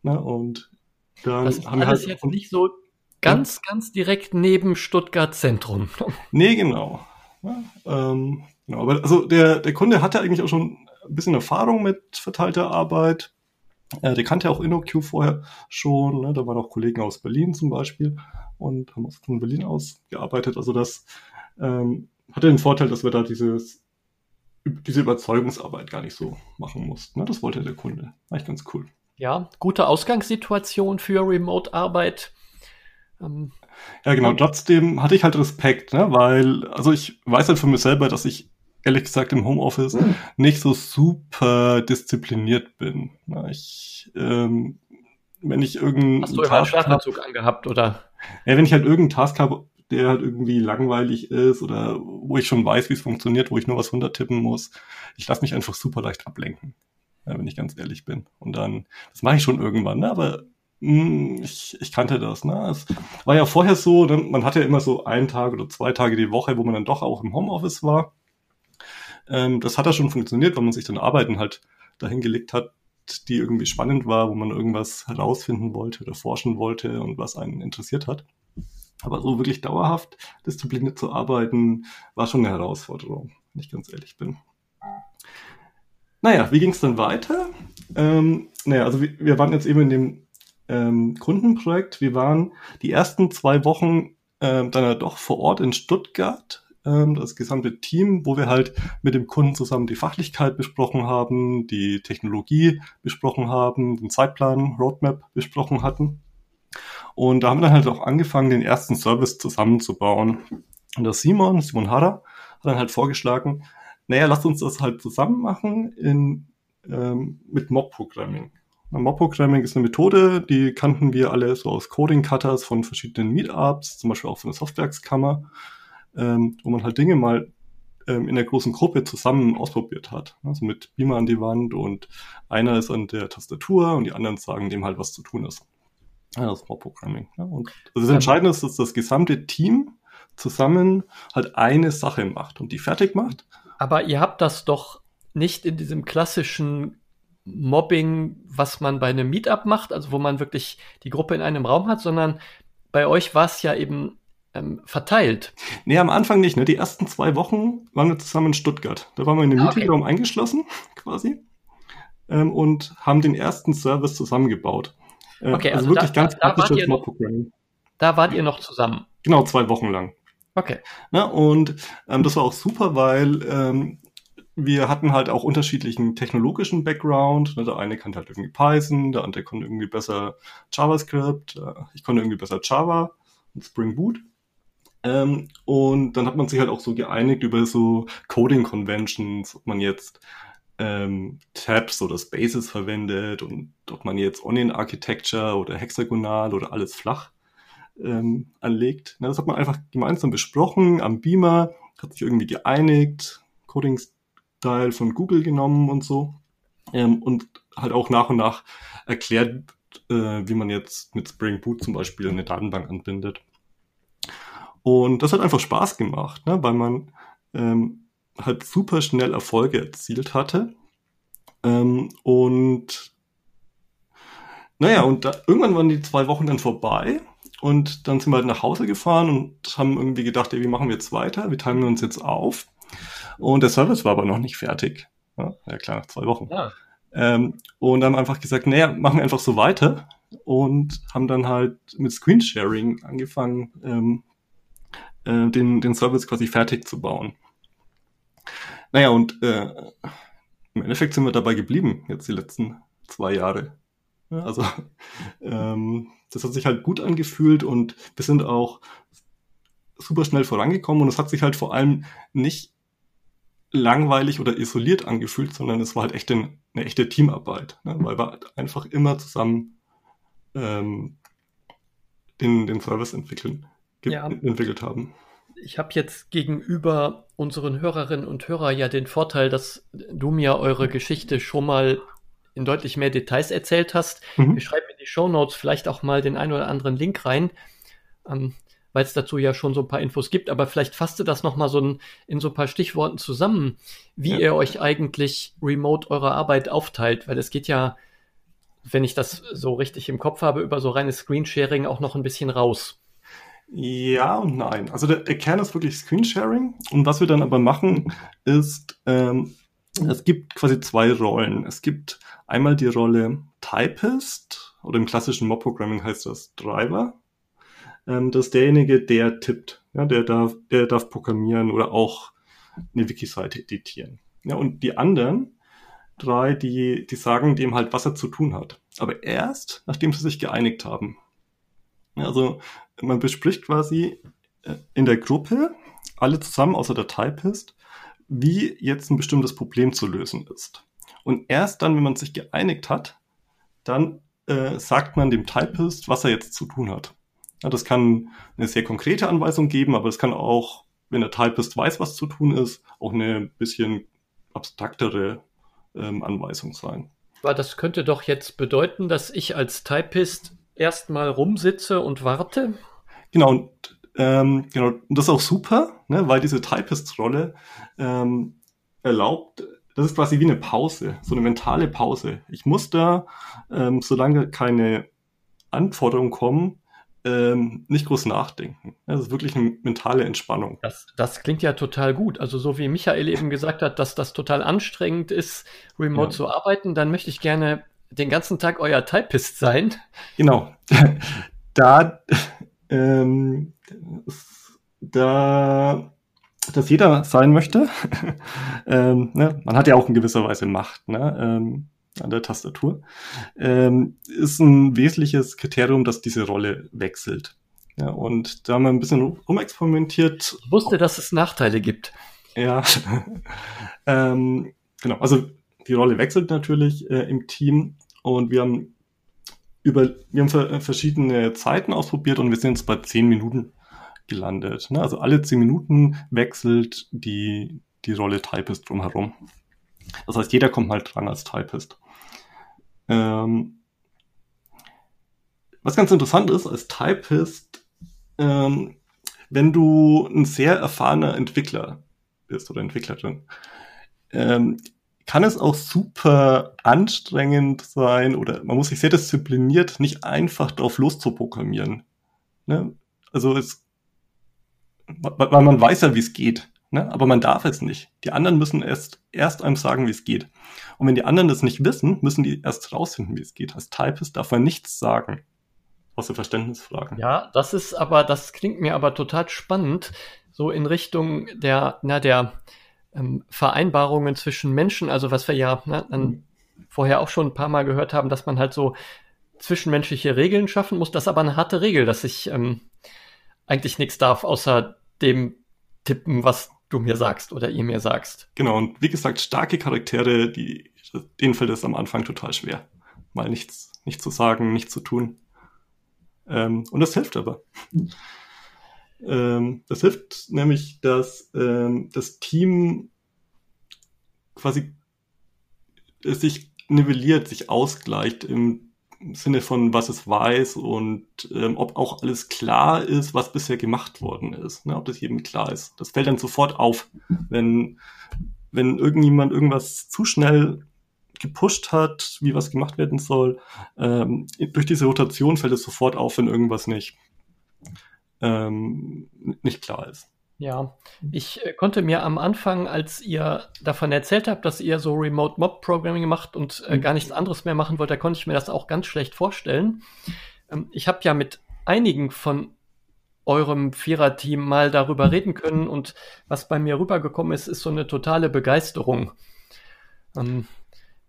Na, und dann das haben wir halt jetzt nicht so ganz, ja. ganz direkt neben Stuttgart Zentrum. Nee, genau. Ja, ähm, genau. Aber also der, der Kunde hatte eigentlich auch schon ein bisschen Erfahrung mit verteilter Arbeit. Äh, der kannte auch InnoQ vorher schon. Ne? Da waren auch Kollegen aus Berlin zum Beispiel und haben von Berlin aus gearbeitet. Also das ähm, hatte den Vorteil, dass wir da dieses, diese Überzeugungsarbeit gar nicht so machen mussten. Ne? Das wollte der Kunde. War echt ganz cool. Ja, gute Ausgangssituation für Remote-Arbeit. Ähm, Ja, genau. Trotzdem hatte ich halt Respekt, ne? weil, also ich weiß halt von mir selber, dass ich ehrlich gesagt im Homeoffice mhm. nicht so super diszipliniert bin. Ich, ähm, wenn ich irgendeinen Hast du immer einen Schlafanzug angehabt, oder? Ja, wenn ich halt irgendeinen Task habe, der halt irgendwie langweilig ist oder wo ich schon weiß, wie es funktioniert, wo ich nur was runtertippen muss, ich lasse mich einfach super leicht ablenken, wenn ich ganz ehrlich bin. Und dann, das mache ich schon irgendwann, ne? aber hm, ich, ich kannte das. Ne? Es war ja vorher so, ne? man hatte ja immer so einen Tag oder zwei Tage die Woche, wo man dann doch auch im Homeoffice war. Ähm, das hat ja schon funktioniert, weil man sich dann Arbeiten halt dahin gelegt hat, die irgendwie spannend war, wo man irgendwas herausfinden wollte oder forschen wollte und was einen interessiert hat. Aber so wirklich dauerhaft diszipliniert zu arbeiten, war schon eine Herausforderung, wenn ich ganz ehrlich bin. Naja, wie ging es dann weiter? Ähm, naja, also wir, wir waren jetzt eben in dem ähm, Kundenprojekt. Wir waren die ersten zwei Wochen ähm, dann ja doch vor Ort in Stuttgart, ähm, das gesamte Team, wo wir halt mit dem Kunden zusammen die Fachlichkeit besprochen haben, die Technologie besprochen haben, den Zeitplan, Roadmap besprochen hatten. Und da haben wir dann halt auch angefangen, den ersten Service zusammenzubauen. Und der Simon, Simon Harrer, hat dann halt vorgeschlagen, naja, lasst uns das halt zusammen machen in, ähm, mit Mob-Programming. Mob-Programming ist eine Methode, die kannten wir alle so aus Coding-Cutters von verschiedenen Meetups, zum Beispiel auch von der Softwerkskammer, ähm, wo man halt Dinge mal ähm, in der großen Gruppe zusammen ausprobiert hat. Also mit Beamer an die Wand und einer ist an der Tastatur und die anderen sagen dem halt, was zu tun ist. Ja, das Mob-Programming. Ja. Und also das Entscheidende ist, dass das gesamte Team zusammen halt eine Sache macht und die fertig macht. Aber ihr habt das doch nicht in diesem klassischen Mobbing, was man bei einem Meetup macht, also wo man wirklich die Gruppe in einem Raum hat, sondern bei euch war es ja eben ähm, verteilt. Nee, am Anfang nicht. Ne? Die ersten zwei Wochen waren wir zusammen in Stuttgart. Da waren wir in dem ah, Meetingraum eingeschlossen, [laughs] quasi, ähm, und haben den ersten Service zusammengebaut. Äh, okay, also, also wirklich da, ganz da, praktisches Mob-Programming. Da wart ihr noch zusammen? Genau, zwei Wochen lang. Okay. Na, und ähm, das war auch super, weil ähm, wir hatten halt auch unterschiedlichen technologischen Background. Der eine kannte halt irgendwie Python, der andere konnte irgendwie besser JavaScript, äh, ich konnte irgendwie besser Java und Spring Boot. Ähm, und dann hat man sich halt auch so geeinigt über so Coding Conventions, ob man jetzt ähm, Tabs oder Spaces verwendet und ob man jetzt Onion Architecture oder hexagonal oder alles flach ähm, anlegt. das hat man einfach gemeinsam besprochen am Beamer, hat sich irgendwie geeinigt, Coding Teil von Google genommen und so. Ähm, und halt auch nach und nach erklärt, äh, wie man jetzt mit Spring Boot zum Beispiel eine Datenbank anbindet. Und das hat einfach Spaß gemacht, ne? weil man ähm, halt super schnell Erfolge erzielt hatte. Ähm, und naja, und da, irgendwann waren die zwei Wochen dann vorbei und dann sind wir halt nach Hause gefahren und haben irgendwie gedacht, ey, wie machen wir jetzt weiter? Wie teilen wir uns jetzt auf? Und der Service war aber noch nicht fertig. Ja, ja klar, zwei Wochen. Ja. Ähm, und haben einfach gesagt, naja, machen wir einfach so weiter und haben dann halt mit Screensharing angefangen, ähm, äh, den, den Service quasi fertig zu bauen. Naja, und äh, im Endeffekt sind wir dabei geblieben, jetzt die letzten zwei Jahre. Ja, also [laughs] ähm, das hat sich halt gut angefühlt und wir sind auch super schnell vorangekommen und es hat sich halt vor allem nicht langweilig oder isoliert angefühlt, sondern es war halt echt eine, eine echte Teamarbeit, ne? weil wir halt einfach immer zusammen ähm, den, den Service entwickeln, ja. entwickelt haben. Ich habe jetzt gegenüber unseren Hörerinnen und Hörern ja den Vorteil, dass du mir eure Geschichte schon mal in deutlich mehr Details erzählt hast. Mhm. Wir schreiben in die Show Notes vielleicht auch mal den einen oder anderen Link rein. Ähm, weil es dazu ja schon so ein paar Infos gibt, aber vielleicht fasst du das nochmal so ein, in so ein paar Stichworten zusammen, wie ja. ihr euch eigentlich remote eure Arbeit aufteilt, weil es geht ja, wenn ich das so richtig im Kopf habe, über so reines Screensharing auch noch ein bisschen raus. Ja und nein. Also der, der Kern ist wirklich Screensharing und was wir dann aber machen, ist, ähm, es gibt quasi zwei Rollen. Es gibt einmal die Rolle Typist oder im klassischen Mob-Programming heißt das Driver ähm, dass derjenige, der tippt, ja, der darf, der darf programmieren oder auch eine Wiki-Seite editieren. Ja, und die anderen drei, die, die sagen dem halt, was er zu tun hat. Aber erst, nachdem sie sich geeinigt haben. Also man bespricht quasi äh, in der Gruppe, alle zusammen außer der Typist, wie jetzt ein bestimmtes Problem zu lösen ist. Und erst dann, wenn man sich geeinigt hat, dann äh, sagt man dem Typist, was er jetzt zu tun hat. Ja, das kann eine sehr konkrete Anweisung geben, aber es kann auch, wenn der Typist weiß, was zu tun ist, auch eine bisschen abstraktere ähm, Anweisung sein. Aber das könnte doch jetzt bedeuten, dass ich als Typist erstmal rumsitze und warte. Genau, und ähm, genau, und das ist auch super, ne, weil diese Typist-Rolle ähm, erlaubt, das ist quasi wie eine Pause, so eine mentale Pause. Ich muss da, ähm, solange keine Anforderungen kommen, ähm, nicht groß nachdenken. Das ist wirklich eine mentale Entspannung. Das, das klingt ja total gut. Also so wie Michael eben gesagt hat, dass das total anstrengend ist, remote ja. zu arbeiten, dann möchte ich gerne den ganzen Tag euer Typist sein. Genau. [laughs] da, ähm, da das jeder sein möchte, [laughs] ähm, ne? man hat ja auch in gewisser Weise Macht, ne? ähm, an der Tastatur, ähm, ist ein wesentliches Kriterium, dass diese Rolle wechselt. Ja, und da haben wir ein bisschen rumexperimentiert. Ich wusste, dass es Nachteile gibt. Ja, [laughs] ähm, genau. Also die Rolle wechselt natürlich äh, im Team und wir haben über, wir haben verschiedene Zeiten ausprobiert und wir sind jetzt bei zehn Minuten gelandet. Ne? Also alle zehn Minuten wechselt die, die Rolle Typist drumherum. Das heißt, jeder kommt mal dran als Typist. Ähm, was ganz interessant ist, als Typist, ähm, wenn du ein sehr erfahrener Entwickler bist oder Entwicklerin, ähm, kann es auch super anstrengend sein oder man muss sich sehr diszipliniert nicht einfach drauf loszuprogrammieren. Ne? Also es, weil man weiß ja, wie es geht. Ne? Aber man darf es nicht. Die anderen müssen erst, erst einem sagen, wie es geht. Und wenn die anderen das nicht wissen, müssen die erst rausfinden, wie es geht. Als Typist darf man nichts sagen. Außer Verständnisfragen. Ja, das ist aber, das klingt mir aber total spannend. So in Richtung der, na, der ähm, Vereinbarungen zwischen Menschen. Also was wir ja na, dann mhm. vorher auch schon ein paar Mal gehört haben, dass man halt so zwischenmenschliche Regeln schaffen muss. Das ist aber eine harte Regel, dass ich ähm, eigentlich nichts darf, außer dem tippen, was du mir sagst oder ihr mir sagst. Genau, und wie gesagt, starke Charaktere, die, denen fällt es am Anfang total schwer, mal nichts, nichts zu sagen, nichts zu tun. Ähm, und das hilft aber. Ähm, das hilft nämlich, dass ähm, das Team quasi sich nivelliert, sich ausgleicht im Sinne von, was es weiß und ähm, ob auch alles klar ist, was bisher gemacht worden ist, ne? ob das jedem klar ist. Das fällt dann sofort auf, wenn, wenn irgendjemand irgendwas zu schnell gepusht hat, wie was gemacht werden soll. Ähm, durch diese Rotation fällt es sofort auf, wenn irgendwas nicht, ähm, nicht klar ist. Ja, ich äh, konnte mir am Anfang, als ihr davon erzählt habt, dass ihr so Remote Mob Programming macht und äh, gar nichts anderes mehr machen wollt, da konnte ich mir das auch ganz schlecht vorstellen. Ähm, ich habe ja mit einigen von eurem Viererteam mal darüber reden können und was bei mir rübergekommen ist, ist so eine totale Begeisterung. Ähm,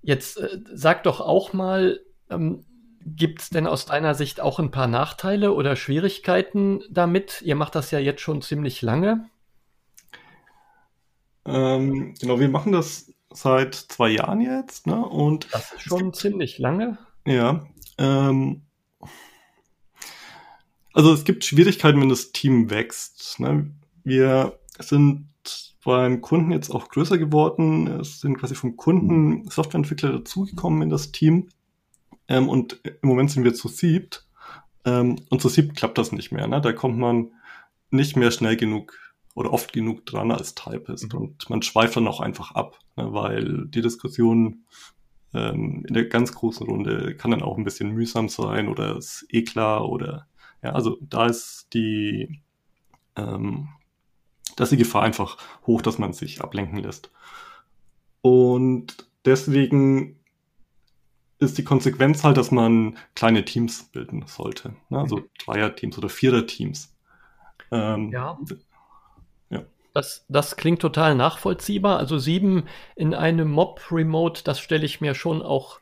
jetzt äh, sag doch auch mal, ähm, Gibt es denn aus deiner Sicht auch ein paar Nachteile oder Schwierigkeiten damit? Ihr macht das ja jetzt schon ziemlich lange. Ähm, genau, wir machen das seit zwei Jahren jetzt. Ne? Und das ist schon ziemlich lange. Ja. Ähm, also es gibt Schwierigkeiten, wenn das Team wächst. Ne? Wir sind beim Kunden jetzt auch größer geworden. Es sind quasi vom Kunden Softwareentwickler dazugekommen in das Team. Ähm, und im Moment sind wir zu siebt. Ähm, und zu siebt klappt das nicht mehr. Ne? Da kommt man nicht mehr schnell genug oder oft genug dran als Typist. Mhm. Und man schweift dann auch einfach ab, ne? weil die Diskussion ähm, in der ganz großen Runde kann dann auch ein bisschen mühsam sein oder ist eh klar oder ja, also da ist die, ähm, da ist die Gefahr einfach hoch, dass man sich ablenken lässt. Und deswegen ist die Konsequenz halt, dass man kleine Teams bilden sollte. Ne? Also mhm. Dreier-Teams oder Vierer-Teams. Ähm, ja. ja. Das, das klingt total nachvollziehbar. Also sieben in einem Mob-Remote, das stelle ich mir schon auch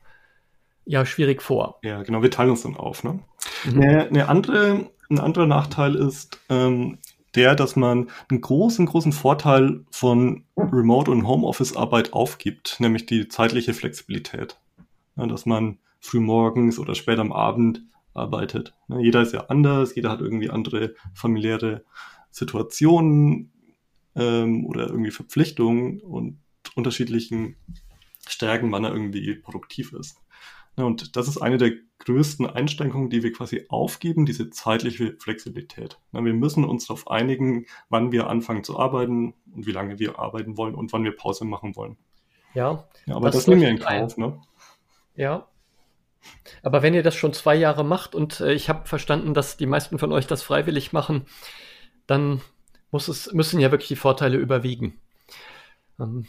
ja, schwierig vor. Ja, genau, wir teilen uns dann auf. Ne? Mhm. Eine, eine andere ein anderer Nachteil ist ähm, der, dass man einen großen, großen Vorteil von Remote- und Homeoffice-Arbeit aufgibt, nämlich die zeitliche Flexibilität. Dass man früh morgens oder spät am Abend arbeitet. Ja, jeder ist ja anders, jeder hat irgendwie andere familiäre Situationen ähm, oder irgendwie Verpflichtungen und unterschiedlichen Stärken, wann er irgendwie produktiv ist. Ja, und das ist eine der größten Einschränkungen, die wir quasi aufgeben, diese zeitliche Flexibilität. Ja, wir müssen uns darauf einigen, wann wir anfangen zu arbeiten und wie lange wir arbeiten wollen und wann wir Pause machen wollen. Ja. ja aber das, das nehmen wir in Kauf, ne? Ja. Aber wenn ihr das schon zwei Jahre macht und äh, ich habe verstanden, dass die meisten von euch das freiwillig machen, dann muss es, müssen ja wirklich die Vorteile überwiegen. Ähm,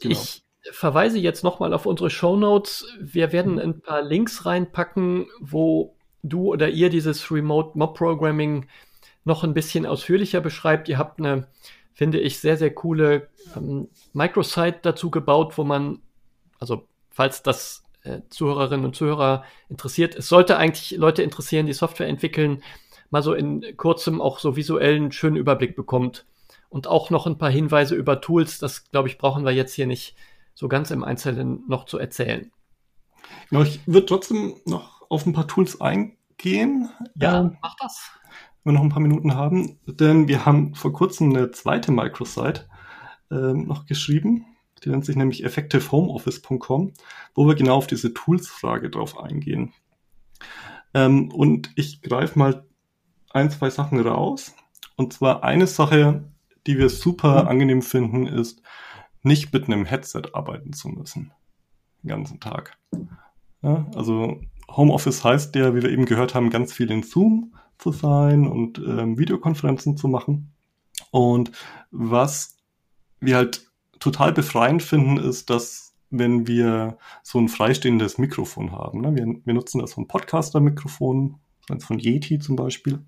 genau. Ich verweise jetzt nochmal auf unsere Show Notes. Wir werden mhm. ein paar Links reinpacken, wo du oder ihr dieses Remote Mob Programming noch ein bisschen ausführlicher beschreibt. Ihr habt eine, finde ich, sehr, sehr coole ähm, Microsite dazu gebaut, wo man, also falls das äh, Zuhörerinnen und Zuhörer interessiert, es sollte eigentlich Leute interessieren, die Software entwickeln, mal so in kurzem auch so visuellen schönen Überblick bekommt. Und auch noch ein paar Hinweise über Tools, das glaube ich, brauchen wir jetzt hier nicht so ganz im Einzelnen noch zu erzählen. Genau, ich würde trotzdem noch auf ein paar Tools eingehen. Ja, ähm, mach das. Wenn wir noch ein paar Minuten haben, denn wir haben vor kurzem eine zweite Microsite ähm, noch geschrieben. Die nennt sich nämlich effectivehomeoffice.com, wo wir genau auf diese Tools-Frage drauf eingehen. Ähm, und ich greife mal ein, zwei Sachen raus. Und zwar eine Sache, die wir super mhm. angenehm finden, ist nicht mit einem Headset arbeiten zu müssen. Den ganzen Tag. Ja, also Homeoffice heißt ja, wie wir eben gehört haben, ganz viel in Zoom zu sein und ähm, Videokonferenzen zu machen. Und was wir halt total befreiend finden, ist, dass wenn wir so ein freistehendes Mikrofon haben, ne? wir, wir nutzen das ein Podcaster-Mikrofon, eins von Yeti zum Beispiel.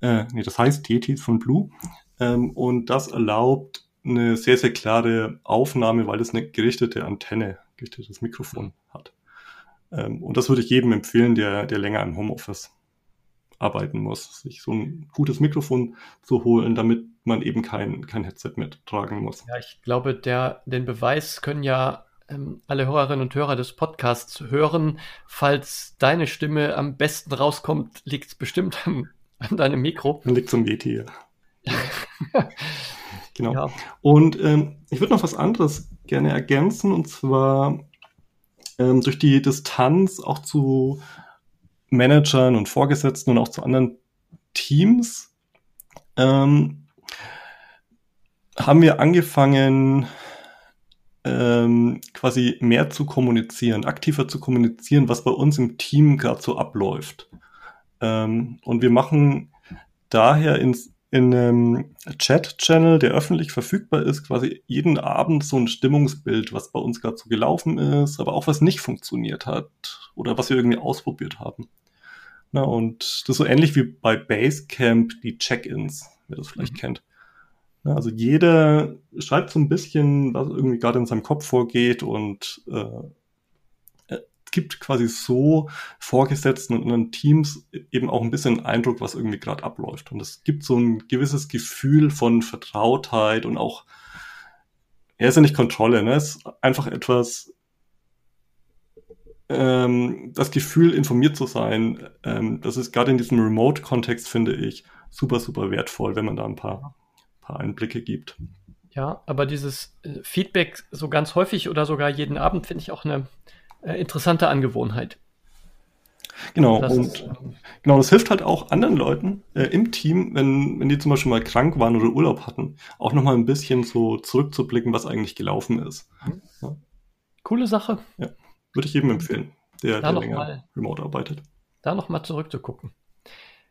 Äh, nee, das heißt Yeti von Blue. Ähm, und das erlaubt eine sehr, sehr klare Aufnahme, weil es eine gerichtete Antenne, gerichtetes Mikrofon hat. Ähm, und das würde ich jedem empfehlen, der, der länger im Homeoffice arbeiten muss, sich so ein gutes Mikrofon zu holen, damit man eben kein, kein Headset mittragen muss. Ja, ich glaube, der, den Beweis können ja ähm, alle Hörerinnen und Hörer des Podcasts hören. Falls deine Stimme am besten rauskommt, liegt es bestimmt an, an deinem Mikro. Dann liegt Yeti, ja. [laughs] Genau. Ja. Und ähm, ich würde noch was anderes gerne ergänzen, und zwar ähm, durch die Distanz auch zu Managern und Vorgesetzten und auch zu anderen Teams ähm, haben wir angefangen, ähm, quasi mehr zu kommunizieren, aktiver zu kommunizieren, was bei uns im Team gerade so abläuft. Ähm, und wir machen daher ins, in einem Chat-Channel, der öffentlich verfügbar ist, quasi jeden Abend so ein Stimmungsbild, was bei uns gerade so gelaufen ist, aber auch was nicht funktioniert hat oder was wir irgendwie ausprobiert haben. Na, und das ist so ähnlich wie bei Basecamp die Check-ins, wer das vielleicht mhm. kennt. Na, also jeder schreibt so ein bisschen, was irgendwie gerade in seinem Kopf vorgeht und äh, gibt quasi so Vorgesetzten und anderen Teams eben auch ein bisschen Eindruck, was irgendwie gerade abläuft. Und es gibt so ein gewisses Gefühl von Vertrautheit und auch, er ist ja nicht Kontrolle, ne? Es ist einfach etwas, ähm, das Gefühl, informiert zu sein, ähm, das ist gerade in diesem Remote-Kontext, finde ich, super, super wertvoll, wenn man da ein paar, paar Einblicke gibt. Ja, aber dieses äh, Feedback so ganz häufig oder sogar jeden Abend finde ich auch eine äh, interessante Angewohnheit. Genau, das und ist, ähm, genau, das hilft halt auch anderen Leuten äh, im Team, wenn, wenn die zum Beispiel mal krank waren oder Urlaub hatten, auch nochmal ein bisschen so zurückzublicken, was eigentlich gelaufen ist. Mhm. Ja. Coole Sache. Ja, würde ich jedem empfehlen, der, der länger mal, remote arbeitet. Da nochmal zurückzugucken.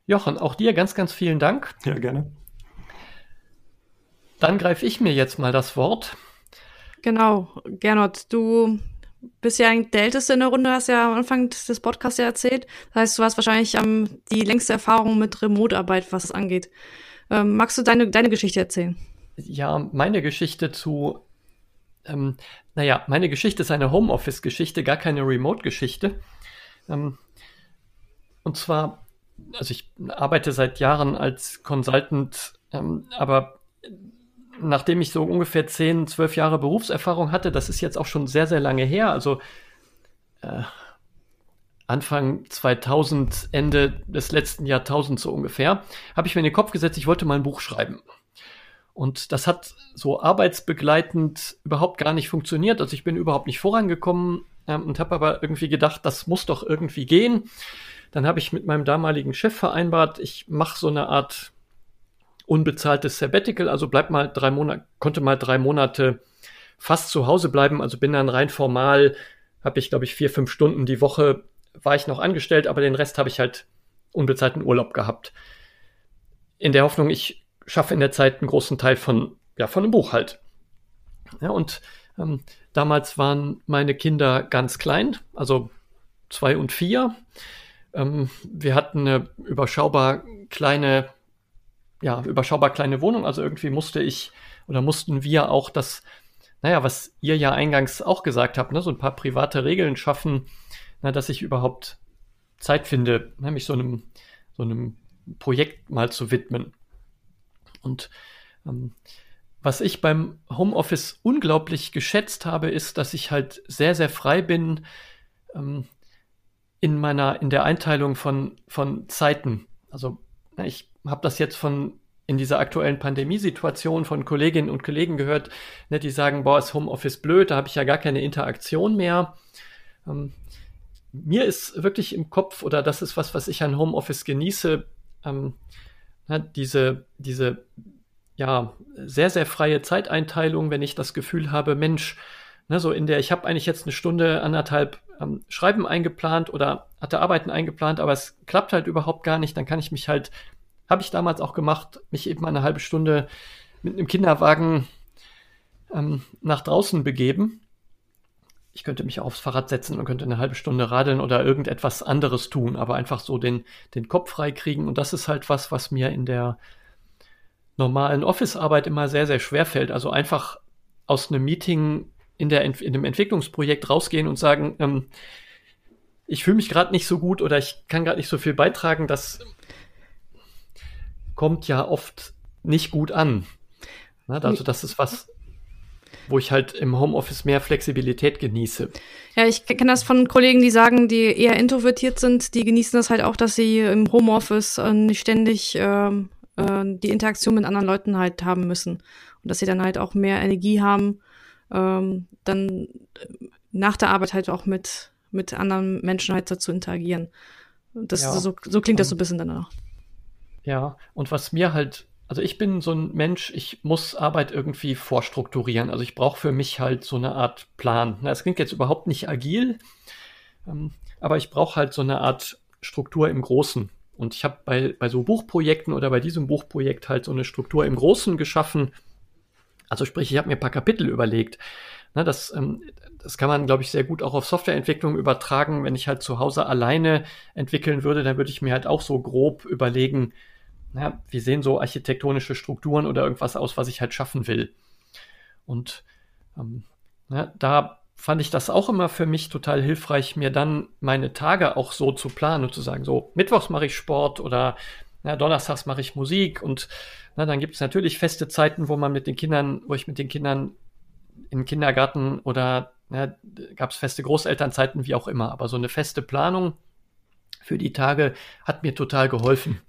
Jochen, auch dir ganz, ganz vielen Dank. Ja, gerne. Dann greife ich mir jetzt mal das Wort. Genau, Gernot, du bist ja der Älteste in der Runde, hast ja am Anfang des Podcasts ja erzählt. Das heißt, du hast wahrscheinlich ähm, die längste Erfahrung mit Remote-Arbeit, was es angeht. Ähm, magst du deine, deine Geschichte erzählen? Ja, meine Geschichte zu, ähm, naja, meine Geschichte ist eine Homeoffice-Geschichte, gar keine Remote-Geschichte. Ähm, und zwar also ich arbeite seit Jahren als Consultant, ähm, aber nachdem ich so ungefähr 10, 12 Jahre Berufserfahrung hatte, das ist jetzt auch schon sehr, sehr lange her, also äh, Anfang 2000, Ende des letzten Jahrtausends so ungefähr, habe ich mir in den Kopf gesetzt, ich wollte mal ein Buch schreiben. Und das hat so arbeitsbegleitend überhaupt gar nicht funktioniert. Also ich bin überhaupt nicht vorangekommen ähm, und habe aber irgendwie gedacht, das muss doch irgendwie gehen. Dann habe ich mit meinem damaligen Chef vereinbart, ich mache so eine Art unbezahltes Sabbatical, also bleib mal drei Monate, konnte mal drei Monate fast zu Hause bleiben, also bin dann rein formal, habe ich glaube ich vier, fünf Stunden die Woche war ich noch angestellt, aber den Rest habe ich halt unbezahlten Urlaub gehabt. In der Hoffnung, ich schaffe in der Zeit einen großen Teil von, ja, von einem Buch halt. Ja, und ähm, damals waren meine Kinder ganz klein, also zwei und vier. Ähm, wir hatten eine überschaubar kleine, ja, überschaubar kleine Wohnung, also irgendwie musste ich oder mussten wir auch das, naja, was ihr ja eingangs auch gesagt habt, ne, so ein paar private Regeln schaffen, na, dass ich überhaupt Zeit finde, ne, mich so einem, so einem Projekt mal zu widmen. Und ähm, was ich beim Homeoffice unglaublich geschätzt habe, ist, dass ich halt sehr, sehr frei bin ähm, in meiner, in der Einteilung von, von Zeiten. Also ich habe das jetzt von in dieser aktuellen Pandemiesituation von Kolleginnen und Kollegen gehört, ne, die sagen, boah, ist Homeoffice blöd, da habe ich ja gar keine Interaktion mehr. Ähm, mir ist wirklich im Kopf, oder das ist was, was ich an Homeoffice genieße, ähm, na, diese, diese ja, sehr, sehr freie Zeiteinteilung, wenn ich das Gefühl habe, Mensch, ne, so in der, ich habe eigentlich jetzt eine Stunde, anderthalb ähm, Schreiben eingeplant oder hatte Arbeiten eingeplant, aber es klappt halt überhaupt gar nicht, dann kann ich mich halt, habe ich damals auch gemacht, mich eben eine halbe Stunde mit einem Kinderwagen ähm, nach draußen begeben ich könnte mich aufs Fahrrad setzen und könnte eine halbe Stunde radeln oder irgendetwas anderes tun, aber einfach so den, den Kopf frei kriegen. Und das ist halt was, was mir in der normalen Office-Arbeit immer sehr, sehr schwer fällt. Also einfach aus einem Meeting in, der, in einem Entwicklungsprojekt rausgehen und sagen, ähm, ich fühle mich gerade nicht so gut oder ich kann gerade nicht so viel beitragen, das kommt ja oft nicht gut an. Also das ist was, wo ich halt im Homeoffice mehr Flexibilität genieße. Ja, ich kenne das von Kollegen, die sagen, die eher introvertiert sind, die genießen das halt auch, dass sie im Homeoffice äh, nicht ständig ähm, äh, die Interaktion mit anderen Leuten halt haben müssen. Und dass sie dann halt auch mehr Energie haben, ähm, dann nach der Arbeit halt auch mit, mit anderen Menschen halt zu interagieren. Das, ja. so, so klingt das so ein bisschen danach. Ja, und was mir halt also ich bin so ein Mensch, ich muss Arbeit irgendwie vorstrukturieren. Also ich brauche für mich halt so eine Art Plan. Das klingt jetzt überhaupt nicht agil, ähm, aber ich brauche halt so eine Art Struktur im Großen. Und ich habe bei, bei so Buchprojekten oder bei diesem Buchprojekt halt so eine Struktur im Großen geschaffen. Also sprich, ich habe mir ein paar Kapitel überlegt. Na, das, ähm, das kann man, glaube ich, sehr gut auch auf Softwareentwicklung übertragen. Wenn ich halt zu Hause alleine entwickeln würde, dann würde ich mir halt auch so grob überlegen, ja, wie sehen so architektonische Strukturen oder irgendwas aus, was ich halt schaffen will. Und ähm, ja, da fand ich das auch immer für mich total hilfreich, mir dann meine Tage auch so zu planen und zu sagen, so Mittwochs mache ich Sport oder ja, Donnerstags mache ich Musik und na, dann gibt es natürlich feste Zeiten, wo man mit den Kindern, wo ich mit den Kindern in den Kindergarten oder ja, gab es feste Großelternzeiten, wie auch immer. Aber so eine feste Planung für die Tage hat mir total geholfen.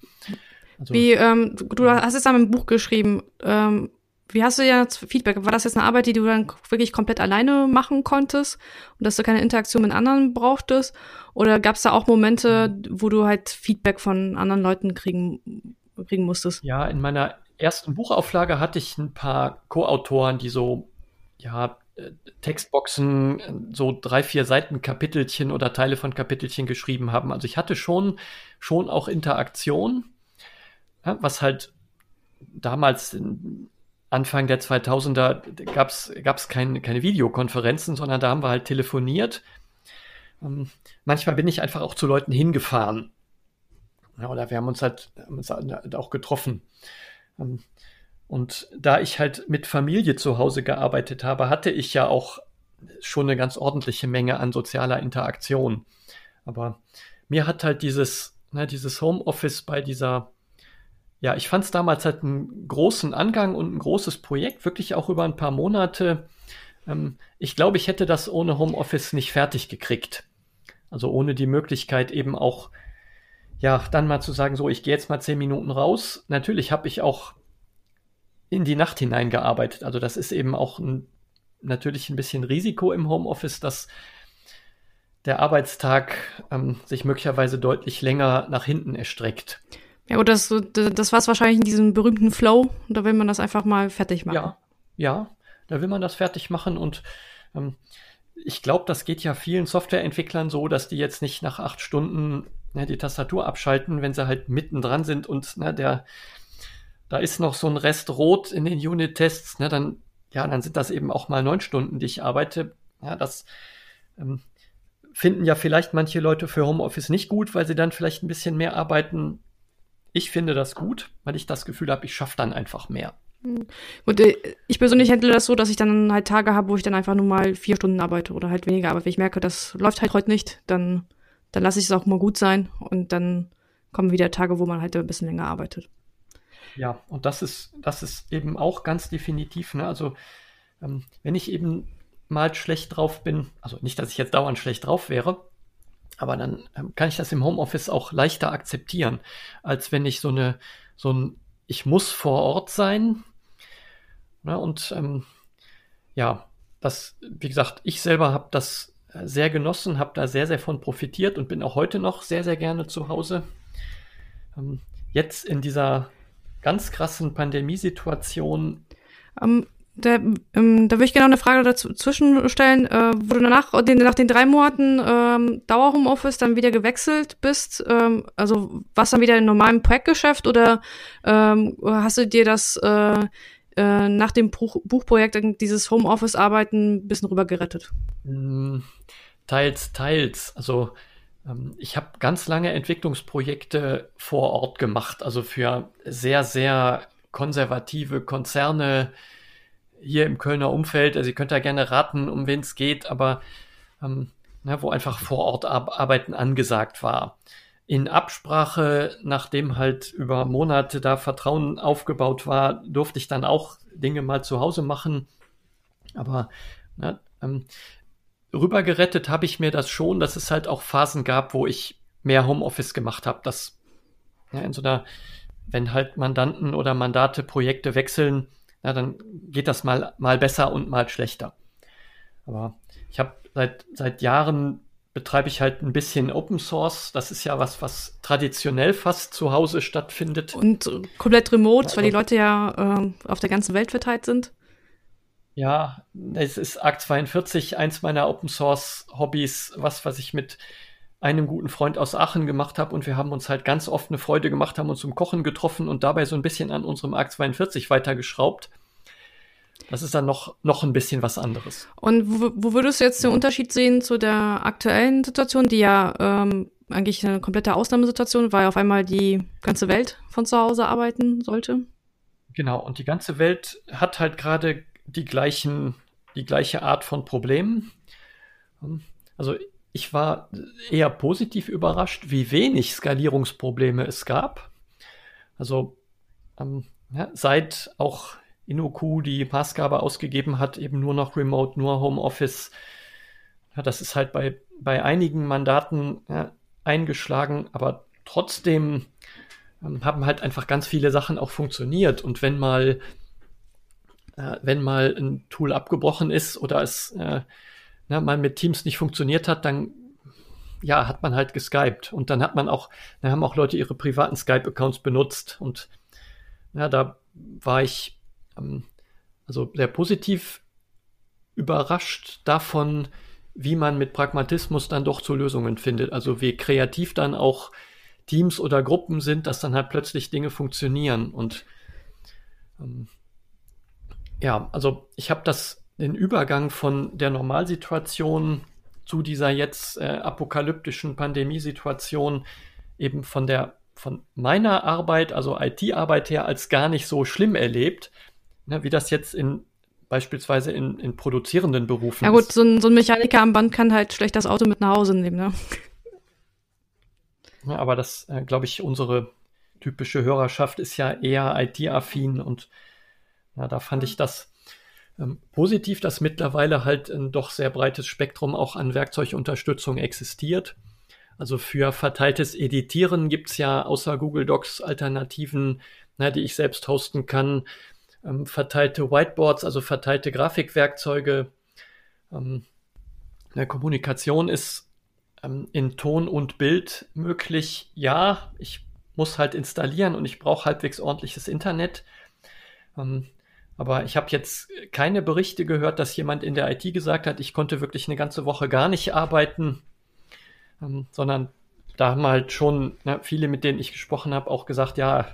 Also, wie, ähm, du hast jetzt dann ein Buch geschrieben. Ähm, wie hast du jetzt Feedback? War das jetzt eine Arbeit, die du dann wirklich komplett alleine machen konntest und dass du keine Interaktion mit anderen brauchtest? Oder gab es da auch Momente, wo du halt Feedback von anderen Leuten kriegen, kriegen musstest? Ja, in meiner ersten Buchauflage hatte ich ein paar Co-Autoren, die so, ja, äh, Textboxen, so drei, vier Seiten Kapitelchen oder Teile von Kapitelchen geschrieben haben. Also ich hatte schon, schon auch Interaktion ja, was halt damals Anfang der 2000er gab es kein, keine Videokonferenzen, sondern da haben wir halt telefoniert. Ähm, manchmal bin ich einfach auch zu Leuten hingefahren. Ja, oder wir haben uns halt, haben uns halt auch getroffen. Ähm, und da ich halt mit Familie zu Hause gearbeitet habe, hatte ich ja auch schon eine ganz ordentliche Menge an sozialer Interaktion. Aber mir hat halt dieses ne, dieses Homeoffice bei dieser, ja, ich fand es damals halt einen großen Angang und ein großes Projekt, wirklich auch über ein paar Monate. Ähm, ich glaube, ich hätte das ohne Homeoffice nicht fertig gekriegt. Also ohne die Möglichkeit eben auch, ja, dann mal zu sagen, so, ich gehe jetzt mal zehn Minuten raus. Natürlich habe ich auch in die Nacht hineingearbeitet. Also das ist eben auch ein, natürlich ein bisschen Risiko im Homeoffice, dass der Arbeitstag ähm, sich möglicherweise deutlich länger nach hinten erstreckt. Ja, oder das, das war es wahrscheinlich in diesem berühmten Flow. Da will man das einfach mal fertig machen. Ja, ja, da will man das fertig machen und ähm, ich glaube, das geht ja vielen Softwareentwicklern so, dass die jetzt nicht nach acht Stunden ne, die Tastatur abschalten, wenn sie halt mittendran sind und ne, der da ist noch so ein Rest rot in den Unit-Tests, ne, dann ja, dann sind das eben auch mal neun Stunden, die ich arbeite. Ja, das ähm, finden ja vielleicht manche Leute für Homeoffice nicht gut, weil sie dann vielleicht ein bisschen mehr arbeiten. Ich finde das gut, weil ich das Gefühl habe, ich schaffe dann einfach mehr. Und hm. äh, ich persönlich handle das so, dass ich dann halt Tage habe, wo ich dann einfach nur mal vier Stunden arbeite oder halt weniger. Aber wenn ich merke, das läuft halt heute nicht, dann, dann lasse ich es auch mal gut sein und dann kommen wieder Tage, wo man halt ein bisschen länger arbeitet. Ja, und das ist, das ist eben auch ganz definitiv, ne? Also, ähm, wenn ich eben mal schlecht drauf bin, also nicht, dass ich jetzt dauernd schlecht drauf wäre, aber dann ähm, kann ich das im Homeoffice auch leichter akzeptieren, als wenn ich so eine, so ein, ich muss vor Ort sein. Ne, und ähm, ja, das, wie gesagt, ich selber habe das äh, sehr genossen, habe da sehr, sehr von profitiert und bin auch heute noch sehr, sehr gerne zu Hause. Ähm, jetzt in dieser ganz krassen Pandemiesituation. Um, da, ähm, da würde ich gerne eine Frage dazwischen stellen. Äh, wo du danach, den, nach den drei Monaten ähm, Dauer-Homeoffice dann wieder gewechselt bist, ähm, also warst dann wieder in normalem Projektgeschäft oder ähm, hast du dir das äh, äh, nach dem Buch, Buchprojekt dieses Homeoffice-Arbeiten ein bisschen rüber gerettet? Hm, teils, teils. Also ähm, ich habe ganz lange Entwicklungsprojekte vor Ort gemacht, also für sehr, sehr konservative Konzerne, hier im Kölner Umfeld. Also ihr könnt da gerne raten, um wen es geht, aber ähm, na, wo einfach vor Ort Arbeiten angesagt war. In Absprache, nachdem halt über Monate da Vertrauen aufgebaut war, durfte ich dann auch Dinge mal zu Hause machen. Aber na, ähm, rübergerettet habe ich mir das schon, dass es halt auch Phasen gab, wo ich mehr Homeoffice gemacht habe. Dass ja, in so einer, wenn halt Mandanten oder Mandate Projekte wechseln, ja, dann geht das mal, mal besser und mal schlechter. Aber ich habe seit, seit Jahren betreibe ich halt ein bisschen Open Source. Das ist ja was, was traditionell fast zu Hause stattfindet. Und komplett remote, also, weil die Leute ja äh, auf der ganzen Welt verteilt sind. Ja, es ist Arc 42, eins meiner Open Source Hobbys, was, was ich mit einem guten Freund aus Aachen gemacht habe und wir haben uns halt ganz oft eine Freude gemacht, haben uns zum Kochen getroffen und dabei so ein bisschen an unserem Arc 42 weitergeschraubt. Das ist dann noch, noch ein bisschen was anderes. Und wo, wo würdest du jetzt den Unterschied sehen zu der aktuellen Situation, die ja ähm, eigentlich eine komplette Ausnahmesituation, weil auf einmal die ganze Welt von zu Hause arbeiten sollte? Genau, und die ganze Welt hat halt gerade die gleichen, die gleiche Art von Problemen. Also ich war eher positiv überrascht, wie wenig Skalierungsprobleme es gab. Also ähm, ja, seit auch InnoQ die Maßgabe ausgegeben hat, eben nur noch Remote, nur Homeoffice. Ja, das ist halt bei, bei einigen Mandaten ja, eingeschlagen, aber trotzdem ähm, haben halt einfach ganz viele Sachen auch funktioniert. Und wenn mal, äh, wenn mal ein Tool abgebrochen ist oder es äh, ne, mal mit Teams nicht funktioniert hat, dann ja, hat man halt geskypt. Und dann hat man auch, dann haben auch Leute ihre privaten Skype-Accounts benutzt. Und ja, da war ich ähm, also sehr positiv überrascht davon, wie man mit Pragmatismus dann doch zu Lösungen findet. Also wie kreativ dann auch Teams oder Gruppen sind, dass dann halt plötzlich Dinge funktionieren. Und ähm, ja, also ich habe das den Übergang von der Normalsituation zu dieser jetzt äh, apokalyptischen Pandemiesituation eben von der von meiner Arbeit, also IT-Arbeit her, als gar nicht so schlimm erlebt, ne, wie das jetzt in beispielsweise in, in produzierenden Berufen Ja gut, so ein, so ein Mechaniker am Band kann halt schlecht das Auto mit nach Hause nehmen, ne? Ja, aber das, äh, glaube ich, unsere typische Hörerschaft ist ja eher IT-affin und ja, da fand ich das ähm, positiv, dass mittlerweile halt ein doch sehr breites Spektrum auch an Werkzeugunterstützung existiert. Also für verteiltes Editieren gibt es ja außer Google Docs Alternativen, na, die ich selbst hosten kann. Ähm, verteilte Whiteboards, also verteilte Grafikwerkzeuge. Ähm, eine Kommunikation ist ähm, in Ton und Bild möglich. Ja, ich muss halt installieren und ich brauche halbwegs ordentliches Internet. Ähm, aber ich habe jetzt keine Berichte gehört, dass jemand in der IT gesagt hat, ich konnte wirklich eine ganze Woche gar nicht arbeiten, ähm, sondern da haben halt schon na, viele, mit denen ich gesprochen habe, auch gesagt, ja,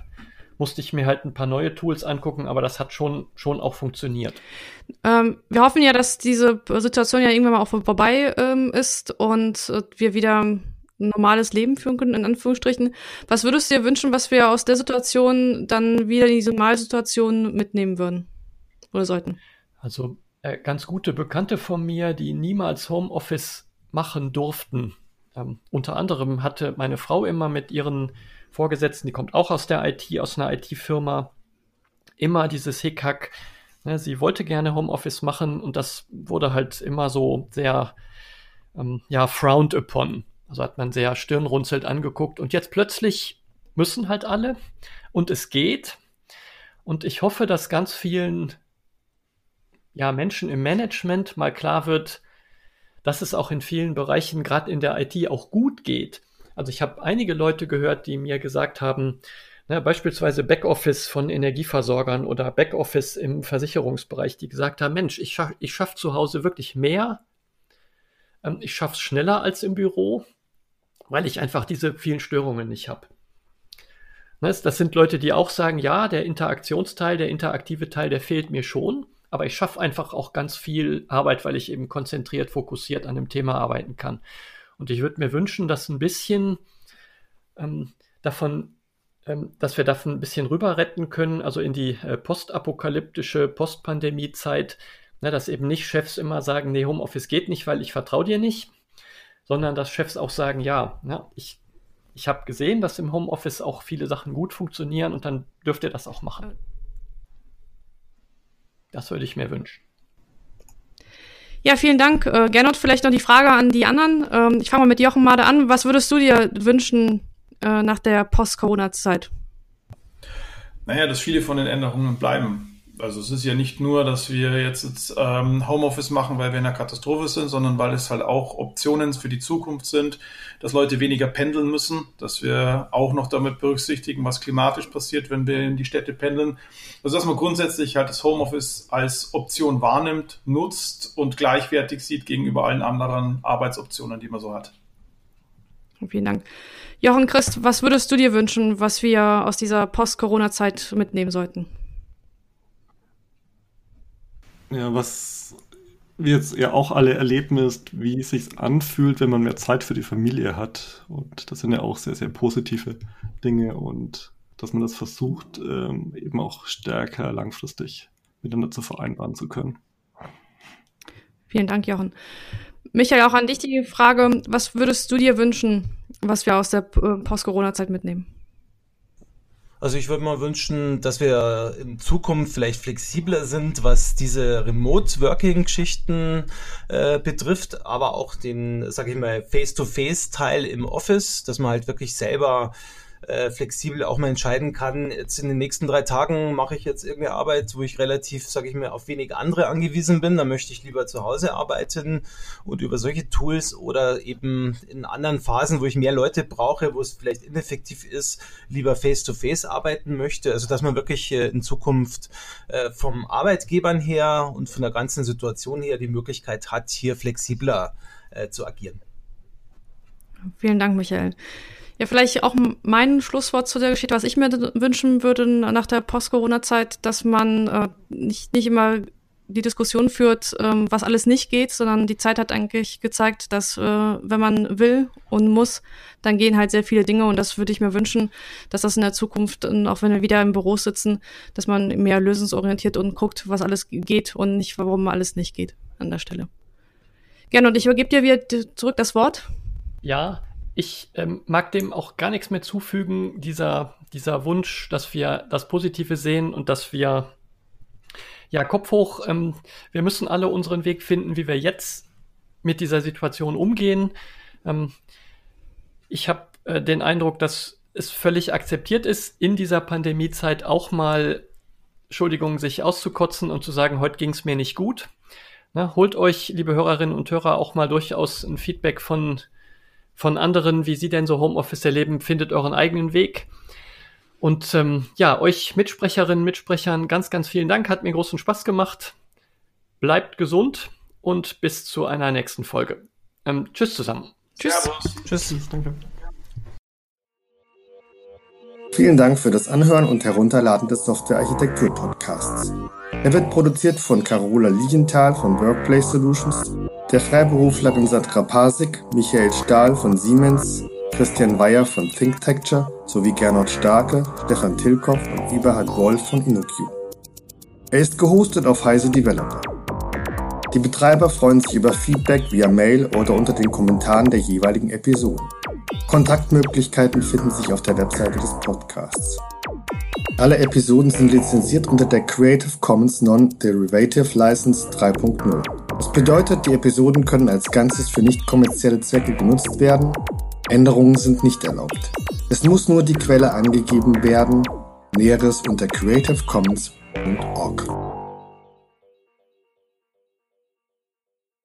musste ich mir halt ein paar neue Tools angucken, aber das hat schon, schon auch funktioniert. Ähm, wir hoffen ja, dass diese Situation ja irgendwann mal auch vorbei ähm, ist und äh, wir wieder ein normales Leben führen können, in Anführungsstrichen. Was würdest du dir wünschen, was wir aus der Situation dann wieder in diese Normalsituation mitnehmen würden oder sollten? Also äh, ganz gute Bekannte von mir, die niemals Homeoffice machen durften. Ähm, unter anderem hatte meine Frau immer mit ihren Vorgesetzten, die kommt auch aus der IT, aus einer IT-Firma, immer dieses Hickhack. Ne, sie wollte gerne Homeoffice machen und das wurde halt immer so sehr, ähm, ja, frowned upon. Also hat man sehr stirnrunzelt angeguckt und jetzt plötzlich müssen halt alle und es geht. Und ich hoffe, dass ganz vielen ja, Menschen im Management mal klar wird, dass es auch in vielen Bereichen, gerade in der IT, auch gut geht. Also ich habe einige Leute gehört, die mir gesagt haben, ne, beispielsweise Backoffice von Energieversorgern oder Backoffice im Versicherungsbereich, die gesagt haben, Mensch, ich schaffe ich schaff zu Hause wirklich mehr, ähm, ich schaffe es schneller als im Büro, weil ich einfach diese vielen Störungen nicht habe. Das sind Leute, die auch sagen, ja, der Interaktionsteil, der interaktive Teil, der fehlt mir schon, aber ich schaffe einfach auch ganz viel Arbeit, weil ich eben konzentriert, fokussiert an dem Thema arbeiten kann. Und ich würde mir wünschen, dass ein bisschen ähm, davon, ähm, dass wir davon ein bisschen rüber retten können, also in die äh, postapokalyptische Postpandemie-Zeit, ne, dass eben nicht Chefs immer sagen, nee, Homeoffice geht nicht, weil ich vertraue dir nicht, sondern dass Chefs auch sagen, ja, ja ich, ich habe gesehen, dass im Homeoffice auch viele Sachen gut funktionieren und dann dürft ihr das auch machen. Das würde ich mir wünschen. Ja, vielen Dank. Äh, Gernot, vielleicht noch die Frage an die anderen. Ähm, ich fange mal mit Jochen Made an. Was würdest du dir wünschen äh, nach der Post-Corona-Zeit? Naja, dass viele von den Änderungen bleiben. Also es ist ja nicht nur, dass wir jetzt, jetzt ähm, Homeoffice machen, weil wir in einer Katastrophe sind, sondern weil es halt auch Optionen für die Zukunft sind, dass Leute weniger pendeln müssen, dass wir auch noch damit berücksichtigen, was klimatisch passiert, wenn wir in die Städte pendeln. Also dass man grundsätzlich halt das Homeoffice als Option wahrnimmt, nutzt und gleichwertig sieht gegenüber allen anderen Arbeitsoptionen, die man so hat. Vielen Dank. Jochen Christ, was würdest du dir wünschen, was wir aus dieser Post-Corona-Zeit mitnehmen sollten? Ja, was wir jetzt ja auch alle erleben, ist, wie es sich anfühlt, wenn man mehr Zeit für die Familie hat. Und das sind ja auch sehr, sehr positive Dinge und dass man das versucht, ähm, eben auch stärker langfristig miteinander zu vereinbaren zu können. Vielen Dank, Jochen. Michael, auch an dich die Frage, was würdest du dir wünschen, was wir aus der Post-Corona-Zeit mitnehmen? Also ich würde mal wünschen, dass wir in Zukunft vielleicht flexibler sind, was diese Remote-Working-Geschichten äh, betrifft, aber auch den, sag ich mal, Face-to-Face-Teil im Office, dass man halt wirklich selber äh, flexibel auch mal entscheiden kann, jetzt in den nächsten drei Tagen mache ich jetzt irgendeine Arbeit, wo ich relativ, sage ich mal, auf wenig andere angewiesen bin, dann möchte ich lieber zu Hause arbeiten und über solche Tools oder eben in anderen Phasen, wo ich mehr Leute brauche, wo es vielleicht ineffektiv ist, lieber face-to-face -face arbeiten möchte. Also dass man wirklich äh, in Zukunft äh, vom Arbeitgebern her und von der ganzen Situation her die Möglichkeit hat, hier flexibler äh, zu agieren. Vielen Dank, Michael. Ja, vielleicht auch mein Schlusswort zu der Geschichte, was ich mir wünschen würde nach der Post-Corona-Zeit, dass man äh, nicht, nicht immer die Diskussion führt, ähm, was alles nicht geht, sondern die Zeit hat eigentlich gezeigt, dass äh, wenn man will und muss, dann gehen halt sehr viele Dinge und das würde ich mir wünschen, dass das in der Zukunft, auch wenn wir wieder im Büro sitzen, dass man mehr lösungsorientiert und guckt, was alles geht und nicht, warum alles nicht geht an der Stelle. Gerne und ich übergebe dir wieder zurück das Wort. Ja, ich ähm, mag dem auch gar nichts mehr zufügen, dieser, dieser Wunsch, dass wir das Positive sehen und dass wir, ja, Kopf hoch, ähm, wir müssen alle unseren Weg finden, wie wir jetzt mit dieser Situation umgehen. Ähm, ich habe äh, den Eindruck, dass es völlig akzeptiert ist, in dieser Pandemiezeit auch mal, Entschuldigung, sich auszukotzen und zu sagen, heute ging es mir nicht gut. Na, holt euch, liebe Hörerinnen und Hörer, auch mal durchaus ein Feedback von, von anderen, wie sie denn so Homeoffice erleben, findet euren eigenen Weg. Und ähm, ja, euch Mitsprecherinnen, Mitsprechern, ganz, ganz vielen Dank. Hat mir großen Spaß gemacht. Bleibt gesund und bis zu einer nächsten Folge. Ähm, tschüss zusammen. Tschüss. Tschüss. Danke. Vielen Dank für das Anhören und Herunterladen des Software Architektur Podcasts. Er wird produziert von Carola Lienthal von Workplace Solutions, der Freiberuflerin Sandra Pasik, Michael Stahl von Siemens, Christian Weyer von ThinkTecture sowie Gernot Starke, Stefan Tilkoff und Eberhard Wolf von InnoQ. Er ist gehostet auf Heise Developer. Die Betreiber freuen sich über Feedback via Mail oder unter den Kommentaren der jeweiligen Episoden. Kontaktmöglichkeiten finden sich auf der Webseite des Podcasts. Alle Episoden sind lizenziert unter der Creative Commons Non-Derivative License 3.0. Das bedeutet, die Episoden können als Ganzes für nicht kommerzielle Zwecke genutzt werden. Änderungen sind nicht erlaubt. Es muss nur die Quelle angegeben werden. Näheres unter creativecommons.org.